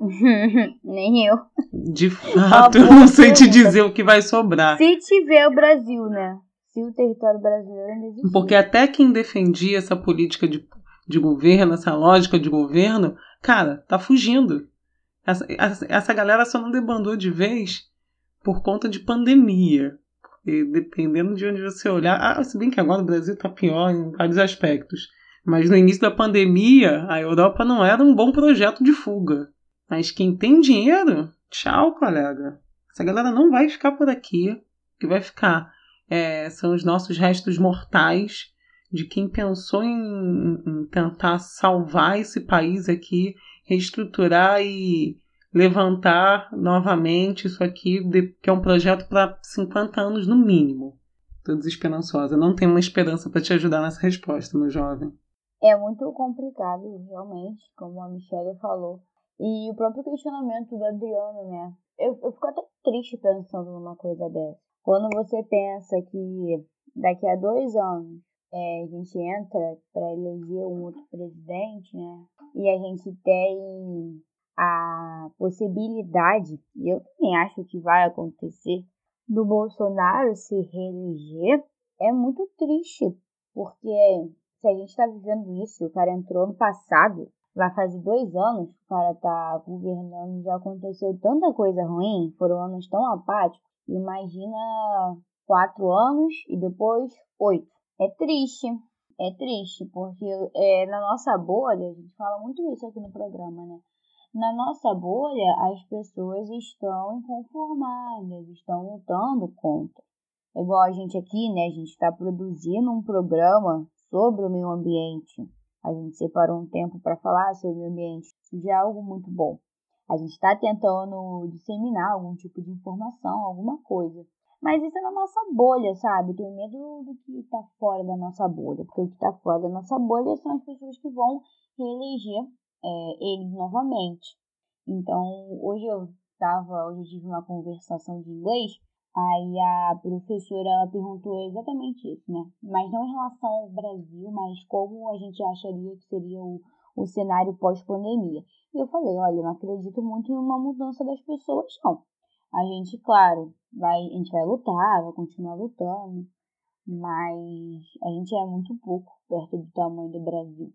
[LAUGHS] Nem eu. De fato, [LAUGHS] eu não sei te dizer o que vai sobrar. Se tiver o Brasil, né? Se o território brasileiro. Porque até quem defendia essa política de, de governo, essa lógica de governo, cara, tá fugindo. Essa, essa, galera só não debandou de vez por conta de pandemia. E dependendo de onde você olhar, ah, se bem que agora o Brasil está pior em vários aspectos. Mas no início da pandemia, a Europa não era um bom projeto de fuga. Mas quem tem dinheiro, tchau, colega. Essa galera não vai ficar por aqui. Que vai ficar é, são os nossos restos mortais de quem pensou em, em tentar salvar esse país aqui, reestruturar e levantar novamente isso aqui, que é um projeto para 50 anos no mínimo. Estou desesperançosa. Não tenho uma esperança para te ajudar nessa resposta, meu jovem. É muito complicado, realmente, como a Michelle falou. E o próprio questionamento do Adriano, né? Eu, eu fico até triste pensando numa coisa dessa. Quando você pensa que daqui a dois anos é, a gente entra para eleger um outro presidente, né? E a gente tem a possibilidade, e eu também acho que vai acontecer, do Bolsonaro se reeleger, é muito triste, porque se a gente está vivendo isso, o cara entrou no passado, vai fazer dois anos que o cara tá governando, já aconteceu tanta coisa ruim, foram anos tão apáticos, imagina quatro anos e depois oito. É triste, é triste, porque é, na nossa bolha, a gente fala muito isso aqui no programa, né? Na nossa bolha, as pessoas estão inconformadas, estão lutando contra. É igual a gente aqui, né? A gente está produzindo um programa sobre o meio ambiente. A gente separou um tempo para falar sobre o meio ambiente. Isso já é algo muito bom. A gente está tentando disseminar algum tipo de informação, alguma coisa. Mas isso é na nossa bolha, sabe? Eu tenho medo do que está fora da nossa bolha. Porque o que está fora da nossa bolha são as pessoas que vão reeleger é, eles novamente. Então, hoje eu estava, hoje eu tive uma conversação de inglês, aí a professora ela perguntou exatamente isso, né? Mas não em relação ao Brasil, mas como a gente acharia que seria o, o cenário pós-pandemia. E eu falei, olha, eu não acredito muito em uma mudança das pessoas, não. A gente, claro, vai, a gente vai lutar, vai continuar lutando, mas a gente é muito pouco perto do tamanho do Brasil.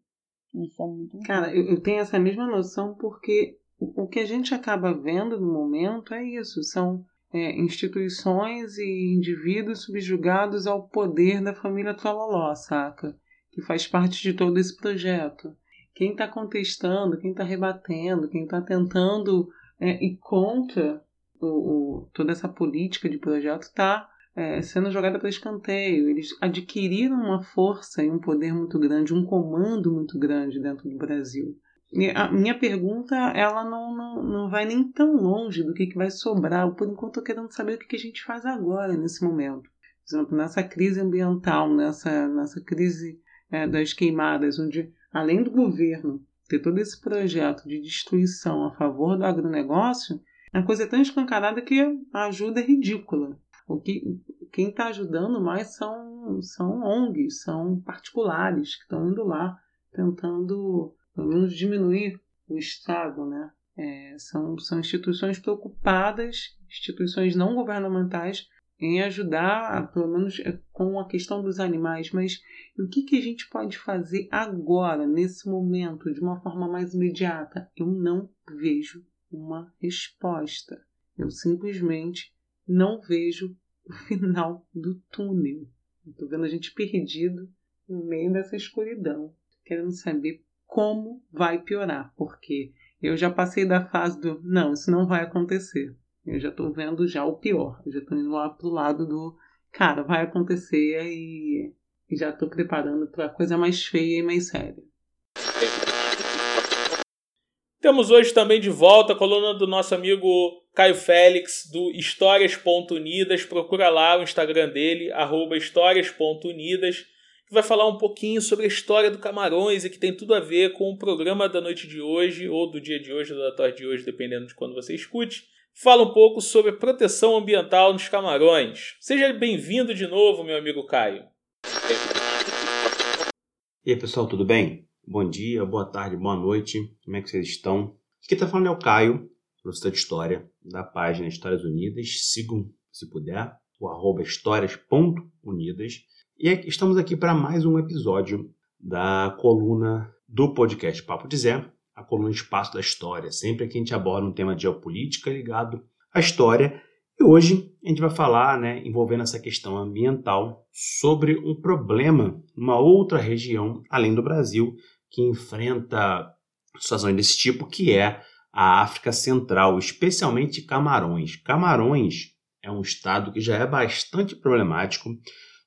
Isso é muito Cara, eu, eu tenho essa mesma noção porque o que a gente acaba vendo no momento é isso: são é, instituições e indivíduos subjugados ao poder da família Trololó, saca? Que faz parte de todo esse projeto. Quem está contestando, quem está rebatendo, quem está tentando é, ir contra o, o, toda essa política de projeto está é, sendo jogada para escanteio. Eles adquiriram uma força e um poder muito grande, um comando muito grande dentro do Brasil. a minha pergunta ela não, não, não vai nem tão longe do que, que vai sobrar. Por enquanto, eu querendo saber o que, que a gente faz agora, nesse momento. Por exemplo, nessa crise ambiental, nessa, nessa crise é, das queimadas, onde, além do governo ter todo esse projeto de destruição a favor do agronegócio, a coisa é tão escancarada que a ajuda é ridícula. O que, quem está ajudando mais são, são ONGs, são particulares que estão indo lá tentando, pelo menos, diminuir o estrago, né? É, são, são instituições preocupadas, instituições não governamentais, em ajudar, pelo menos é, com a questão dos animais. Mas o que, que a gente pode fazer agora, nesse momento, de uma forma mais imediata? Eu não vejo uma resposta. Eu simplesmente não vejo o [LAUGHS] final do túnel. Estou vendo a gente perdido no meio dessa escuridão, querendo saber como vai piorar, porque eu já passei da fase do não, isso não vai acontecer. Eu já estou vendo já o pior. Eu já estou indo lá pro lado do cara, vai acontecer e, e já estou preparando para coisa mais feia e mais séria. Temos hoje também de volta a coluna do nosso amigo Caio Félix, do Histórias.unidas. Procura lá o Instagram dele, arroba histórias.unidas, que vai falar um pouquinho sobre a história do Camarões e que tem tudo a ver com o programa da noite de hoje, ou do dia de hoje, ou da tarde de hoje, dependendo de quando você escute. Fala um pouco sobre proteção ambiental nos Camarões. Seja bem-vindo de novo, meu amigo Caio. E aí, pessoal, tudo bem? Bom dia, boa tarde, boa noite. Como é que vocês estão? Aqui está falando é o Caio, professor de História, da página Histórias Unidas. Sigam, se puder, o arroba histórias.unidas. E estamos aqui para mais um episódio da coluna do podcast Papo de Zé, a coluna Espaço da História. Sempre aqui a gente aborda um tema de geopolítica ligado à história. E hoje a gente vai falar, né, envolvendo essa questão ambiental, sobre um problema numa outra região, além do Brasil, que enfrenta situações desse tipo, que é a África Central, especialmente Camarões. Camarões é um estado que já é bastante problemático,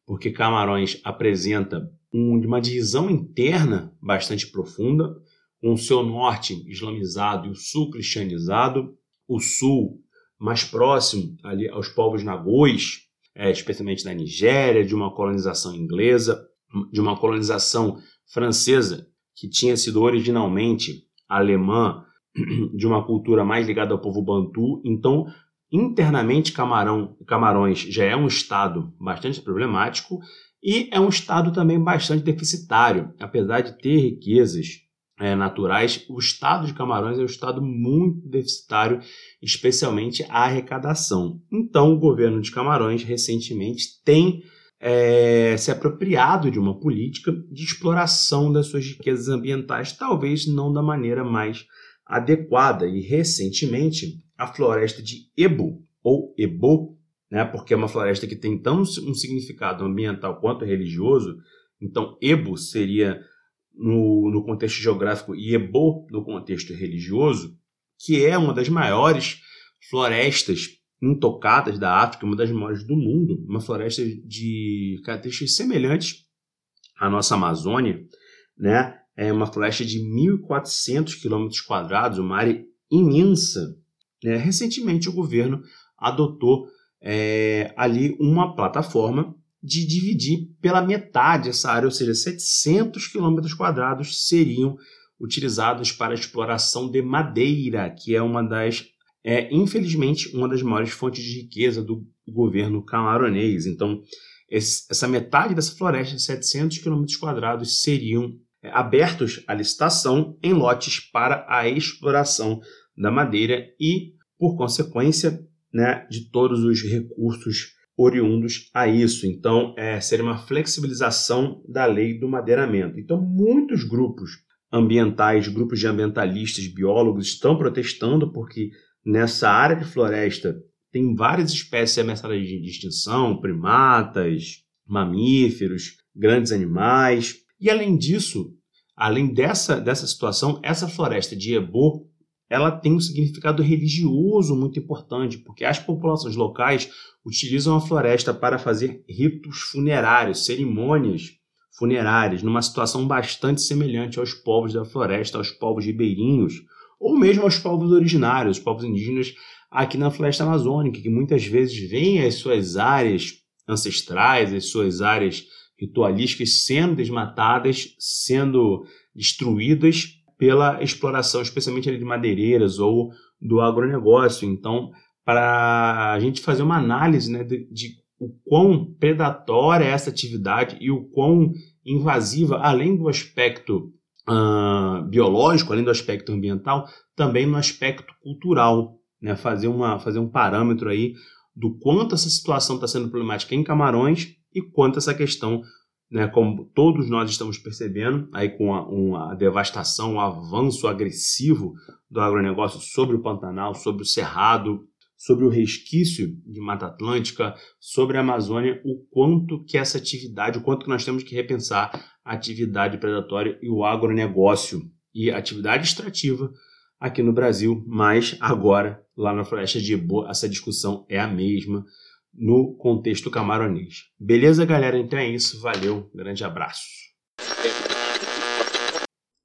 porque Camarões apresenta uma divisão interna bastante profunda, com seu norte islamizado e o sul cristianizado, o sul mais próximo ali aos povos nagôs, é, especialmente da Nigéria, de uma colonização inglesa, de uma colonização francesa que tinha sido originalmente alemã, [CLEARS THROAT] de uma cultura mais ligada ao povo bantu. Então, internamente, Camarão, Camarões já é um estado bastante problemático e é um estado também bastante deficitário, apesar de ter riquezas é, naturais, o estado de Camarões é um estado muito deficitário, especialmente a arrecadação. Então, o governo de Camarões recentemente tem é, se apropriado de uma política de exploração das suas riquezas ambientais, talvez não da maneira mais adequada. E recentemente, a floresta de Ebo, ou Ebo, né, porque é uma floresta que tem tão um significado ambiental quanto religioso, então Ebo seria no, no contexto geográfico e Ebo no contexto religioso, que é uma das maiores florestas intocadas da África, uma das maiores do mundo, uma floresta de características semelhantes à nossa Amazônia, né? É uma floresta de 1.400 quilômetros quadrados, uma área imensa. Né? Recentemente, o governo adotou é, ali uma plataforma de dividir pela metade essa área, ou seja, 700 quilômetros quadrados seriam utilizados para a exploração de madeira, que é uma das é infelizmente uma das maiores fontes de riqueza do governo camaronês. Então, esse, essa metade dessa floresta, 700 km quadrados, seriam é, abertos à licitação em lotes para a exploração da madeira e, por consequência, né, de todos os recursos oriundos a isso. Então, é, seria uma flexibilização da lei do madeiramento. Então, muitos grupos ambientais, grupos de ambientalistas, biólogos estão protestando porque Nessa área de floresta tem várias espécies ameaçadas de extinção, primatas, mamíferos, grandes animais. E além disso, além dessa, dessa situação, essa floresta de Ebo ela tem um significado religioso muito importante, porque as populações locais utilizam a floresta para fazer ritos funerários, cerimônias funerárias, numa situação bastante semelhante aos povos da floresta, aos povos ribeirinhos, ou mesmo aos povos originários, os povos indígenas aqui na floresta amazônica, que muitas vezes veem as suas áreas ancestrais, as suas áreas ritualísticas sendo desmatadas, sendo destruídas pela exploração, especialmente de madeireiras ou do agronegócio. Então, para a gente fazer uma análise né, de, de o quão predatória é essa atividade e o quão invasiva, além do aspecto uh, biológico, além do aspecto ambiental, também no aspecto cultural. Né? Fazer, uma, fazer um parâmetro aí do quanto essa situação está sendo problemática em Camarões e quanto essa questão, né, como todos nós estamos percebendo, aí com a, uma devastação, um avanço agressivo do agronegócio sobre o Pantanal, sobre o Cerrado, sobre o resquício de Mata Atlântica, sobre a Amazônia, o quanto que essa atividade, o quanto que nós temos que repensar a atividade predatória e o agronegócio e atividade extrativa aqui no Brasil, mas agora lá na Floresta de Ebo essa discussão é a mesma no contexto camaronês. Beleza, galera? Então é isso. Valeu, grande abraço.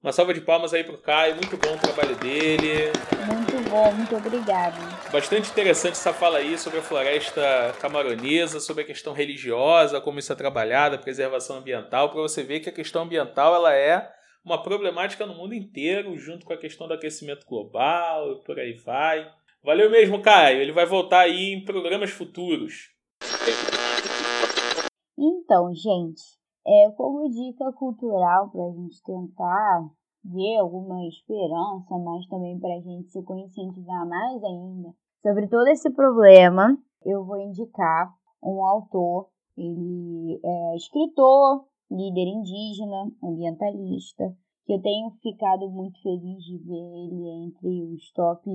Uma salva de palmas aí pro Caio, muito bom o trabalho dele. Muito bom, muito obrigado. Bastante interessante essa fala aí sobre a floresta camaronesa, sobre a questão religiosa, como isso é trabalhado, a preservação ambiental, para você ver que a questão ambiental ela é uma problemática no mundo inteiro, junto com a questão do aquecimento global e por aí vai. Valeu mesmo, Caio. Ele vai voltar aí em programas futuros. Então, gente, é, como dica cultural para a gente tentar ver alguma esperança, mas também para a gente se conscientizar mais ainda sobre todo esse problema, eu vou indicar um autor, ele é escritor, líder indígena, ambientalista, que eu tenho ficado muito feliz de ver ele entre os top,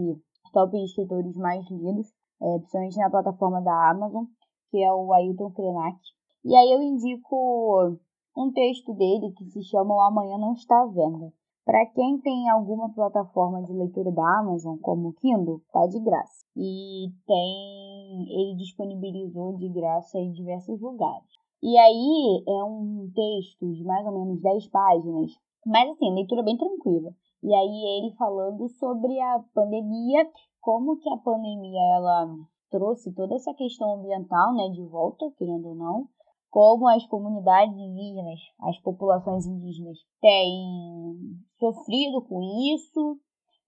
top escritores mais lidos, é, principalmente na plataforma da Amazon, que é o Ailton Krenak. E aí eu indico um texto dele que se chama O Amanhã Não Está à Venda. Para quem tem alguma plataforma de leitura da Amazon, como o Kindle, tá de graça. E tem ele disponibilizou de graça em diversos lugares. E aí é um texto de mais ou menos 10 páginas, mas assim, leitura bem tranquila. E aí ele falando sobre a pandemia, como que a pandemia ela trouxe toda essa questão ambiental, né, de volta, querendo ou não, como as comunidades indígenas, as populações indígenas têm sofrido com isso.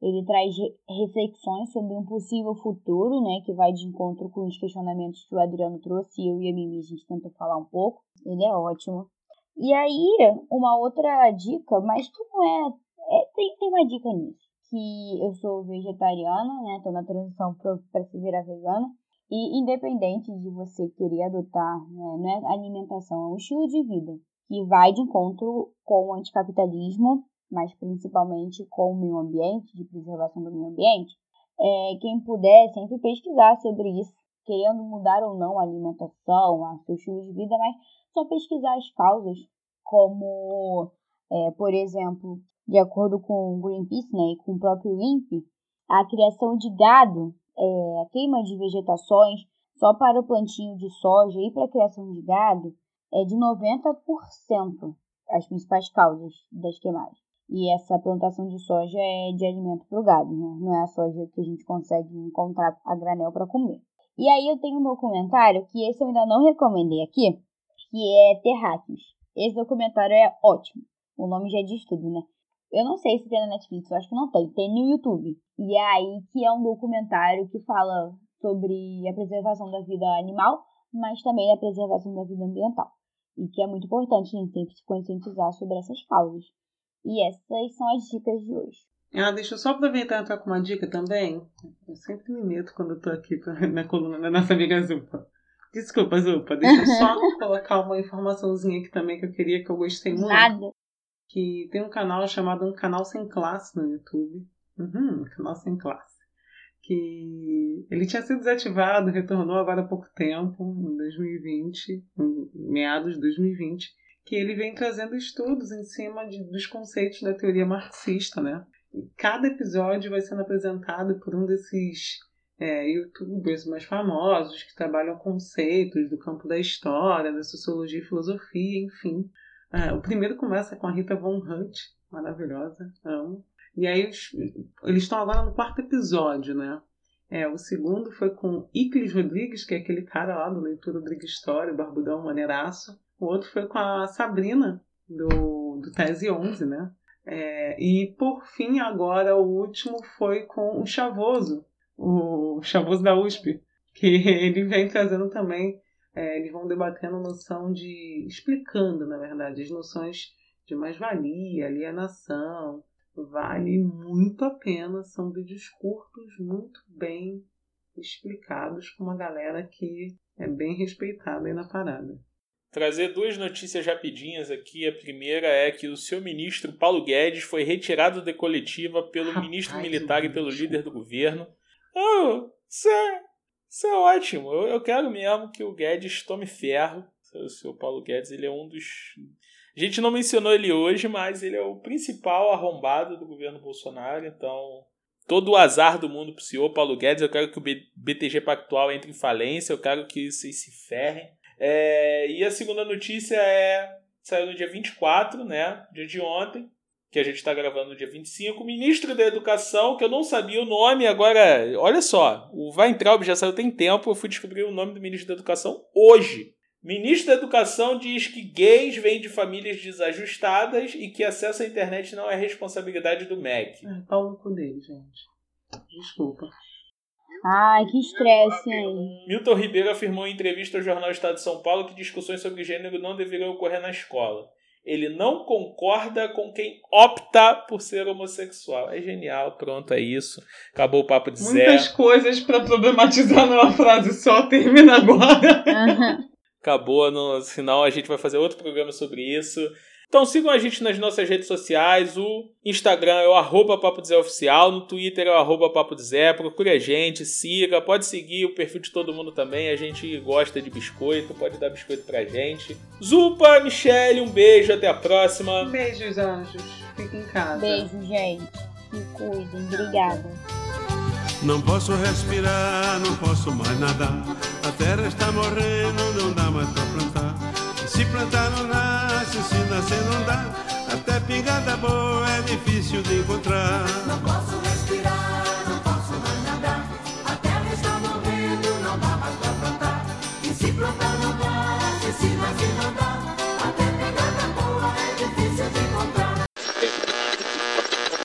Ele traz reflexões sobre um possível futuro, né, que vai de encontro com os questionamentos que o Adriano trouxe e eu e a Mimi a gente tentou falar um pouco. Ele é ótimo. E aí, uma outra dica, mas que não é, é tem, tem uma dica nisso, que eu sou vegetariana, né, tô na transição para se virar vegana. E independente de você querer adotar, né, não é alimentação, é um estilo de vida que vai de encontro com o anticapitalismo, mas principalmente com o meio ambiente, de preservação do meio ambiente. É, quem puder sempre pesquisar sobre isso, querendo mudar ou não a alimentação, a seu estilo de vida, mas só pesquisar as causas, como, é, por exemplo, de acordo com o Greenpeace né, e com o próprio INPE, a criação de gado é, a queima de vegetações só para o plantio de soja e para a criação de gado é de 90% as principais causas das queimadas. E essa plantação de soja é de alimento para o gado, né? não é a soja que a gente consegue encontrar a granel para comer. E aí eu tenho um documentário que esse eu ainda não recomendei aqui, que é Terráqueos. Esse documentário é ótimo. O nome já diz tudo, né? Eu não sei se tem na Netflix, eu acho que não tem. Tem no YouTube. E é aí que é um documentário que fala sobre a preservação da vida animal, mas também a preservação da vida ambiental. E que é muito importante a gente sempre se conscientizar sobre essas causas. E essas são as dicas de hoje. Ah, deixa eu só aproveitar e entrar com uma dica também. Eu sempre me meto quando eu tô aqui [LAUGHS] na coluna da nossa amiga Zupa. Desculpa, Zupa. Deixa eu só [LAUGHS] colocar uma informaçãozinha aqui também que eu queria, que eu gostei muito. Nada que tem um canal chamado Um Canal Sem Classe no YouTube. Uhum, canal Sem Classe. Que ele tinha sido desativado, retornou agora há pouco tempo, em 2020, em meados de 2020, que ele vem trazendo estudos em cima de, dos conceitos da teoria marxista, né? E cada episódio vai sendo apresentado por um desses é, youtubers mais famosos que trabalham conceitos do campo da história, da sociologia e filosofia, enfim É, o primeiro começa com a Rita Von Hunt, maravilhosa, amo. E aí eles estão agora no quarto episódio, né? É, o segundo foi com Iclis Rodrigues, que é aquele cara lá do Leitura Rodrigues História, barbudão maneiraço. O outro foi com a Sabrina, do, do Tese 11, né? É, e por fim, agora o último foi com o Chavoso, o Chavoso da USP, que [LAUGHS] ele vem trazendo também, é, eles vão debatendo noção de. explicando, na verdade, as noções de mais-valia, alienação. Vale muito a pena, são vídeos curtos, muito bem explicados, com uma galera que é bem respeitada aí na parada. Trazer duas notícias rapidinhas aqui. A primeira é que o seu ministro Paulo Guedes foi retirado da coletiva pelo Rapaz, ministro militar e pelo líder do governo. Oh, é, isso é ótimo. Eu, eu quero mesmo que o Guedes tome ferro. O seu Paulo Guedes ele é um dos. A gente não mencionou ele hoje, mas ele é o principal arrombado do governo Bolsonaro. Então, todo o azar do mundo pro senhor Paulo Guedes. Eu quero que o BTG Pactual entre em falência. Eu quero que vocês se ferrem. É, e a segunda notícia é. Saiu no dia 24, né? Dia de ontem. Que a gente está gravando no dia 25. O ministro da Educação, que eu não sabia o nome, agora. Olha só, o Weintraub já saiu tem tempo. Eu fui descobrir o nome do ministro da Educação hoje. Ministro da Educação diz que gays vêm de famílias desajustadas e que acesso à internet não é responsabilidade do MEC. É, pau no cu dele, gente. Desculpa. Ai, que estresse, hein? Milton Ribeiro afirmou em entrevista ao jornal Estado de São Paulo que discussões sobre gênero não deveriam ocorrer na escola. Ele não concorda com quem opta por ser homossexual. É genial, pronto, é isso. Acabou o papo de Zé. Muitas coisas pra problematizar numa frase só, termina agora. Acabou, no, senão a gente vai fazer outro programa sobre isso. Então sigam a gente nas nossas redes sociais. O Instagram é o arroba Papo de Zé Oficial. No Twitter é o arroba Papo de Zé. Procure a gente, siga. Pode seguir o perfil de todo mundo também. A gente gosta de biscoito. Pode dar biscoito pra gente. Zupa, Michele, um beijo. Até a próxima. Beijos, anjos. Fiquem em casa. Beijo, gente. Se cuidem. Obrigada. Não posso respirar, não posso mais nadar. A terra está morrendo, não dá mais pra plantar. Se plantar não nasce, se nascer não dá. Até pingada boa é difícil de encontrar. Não posso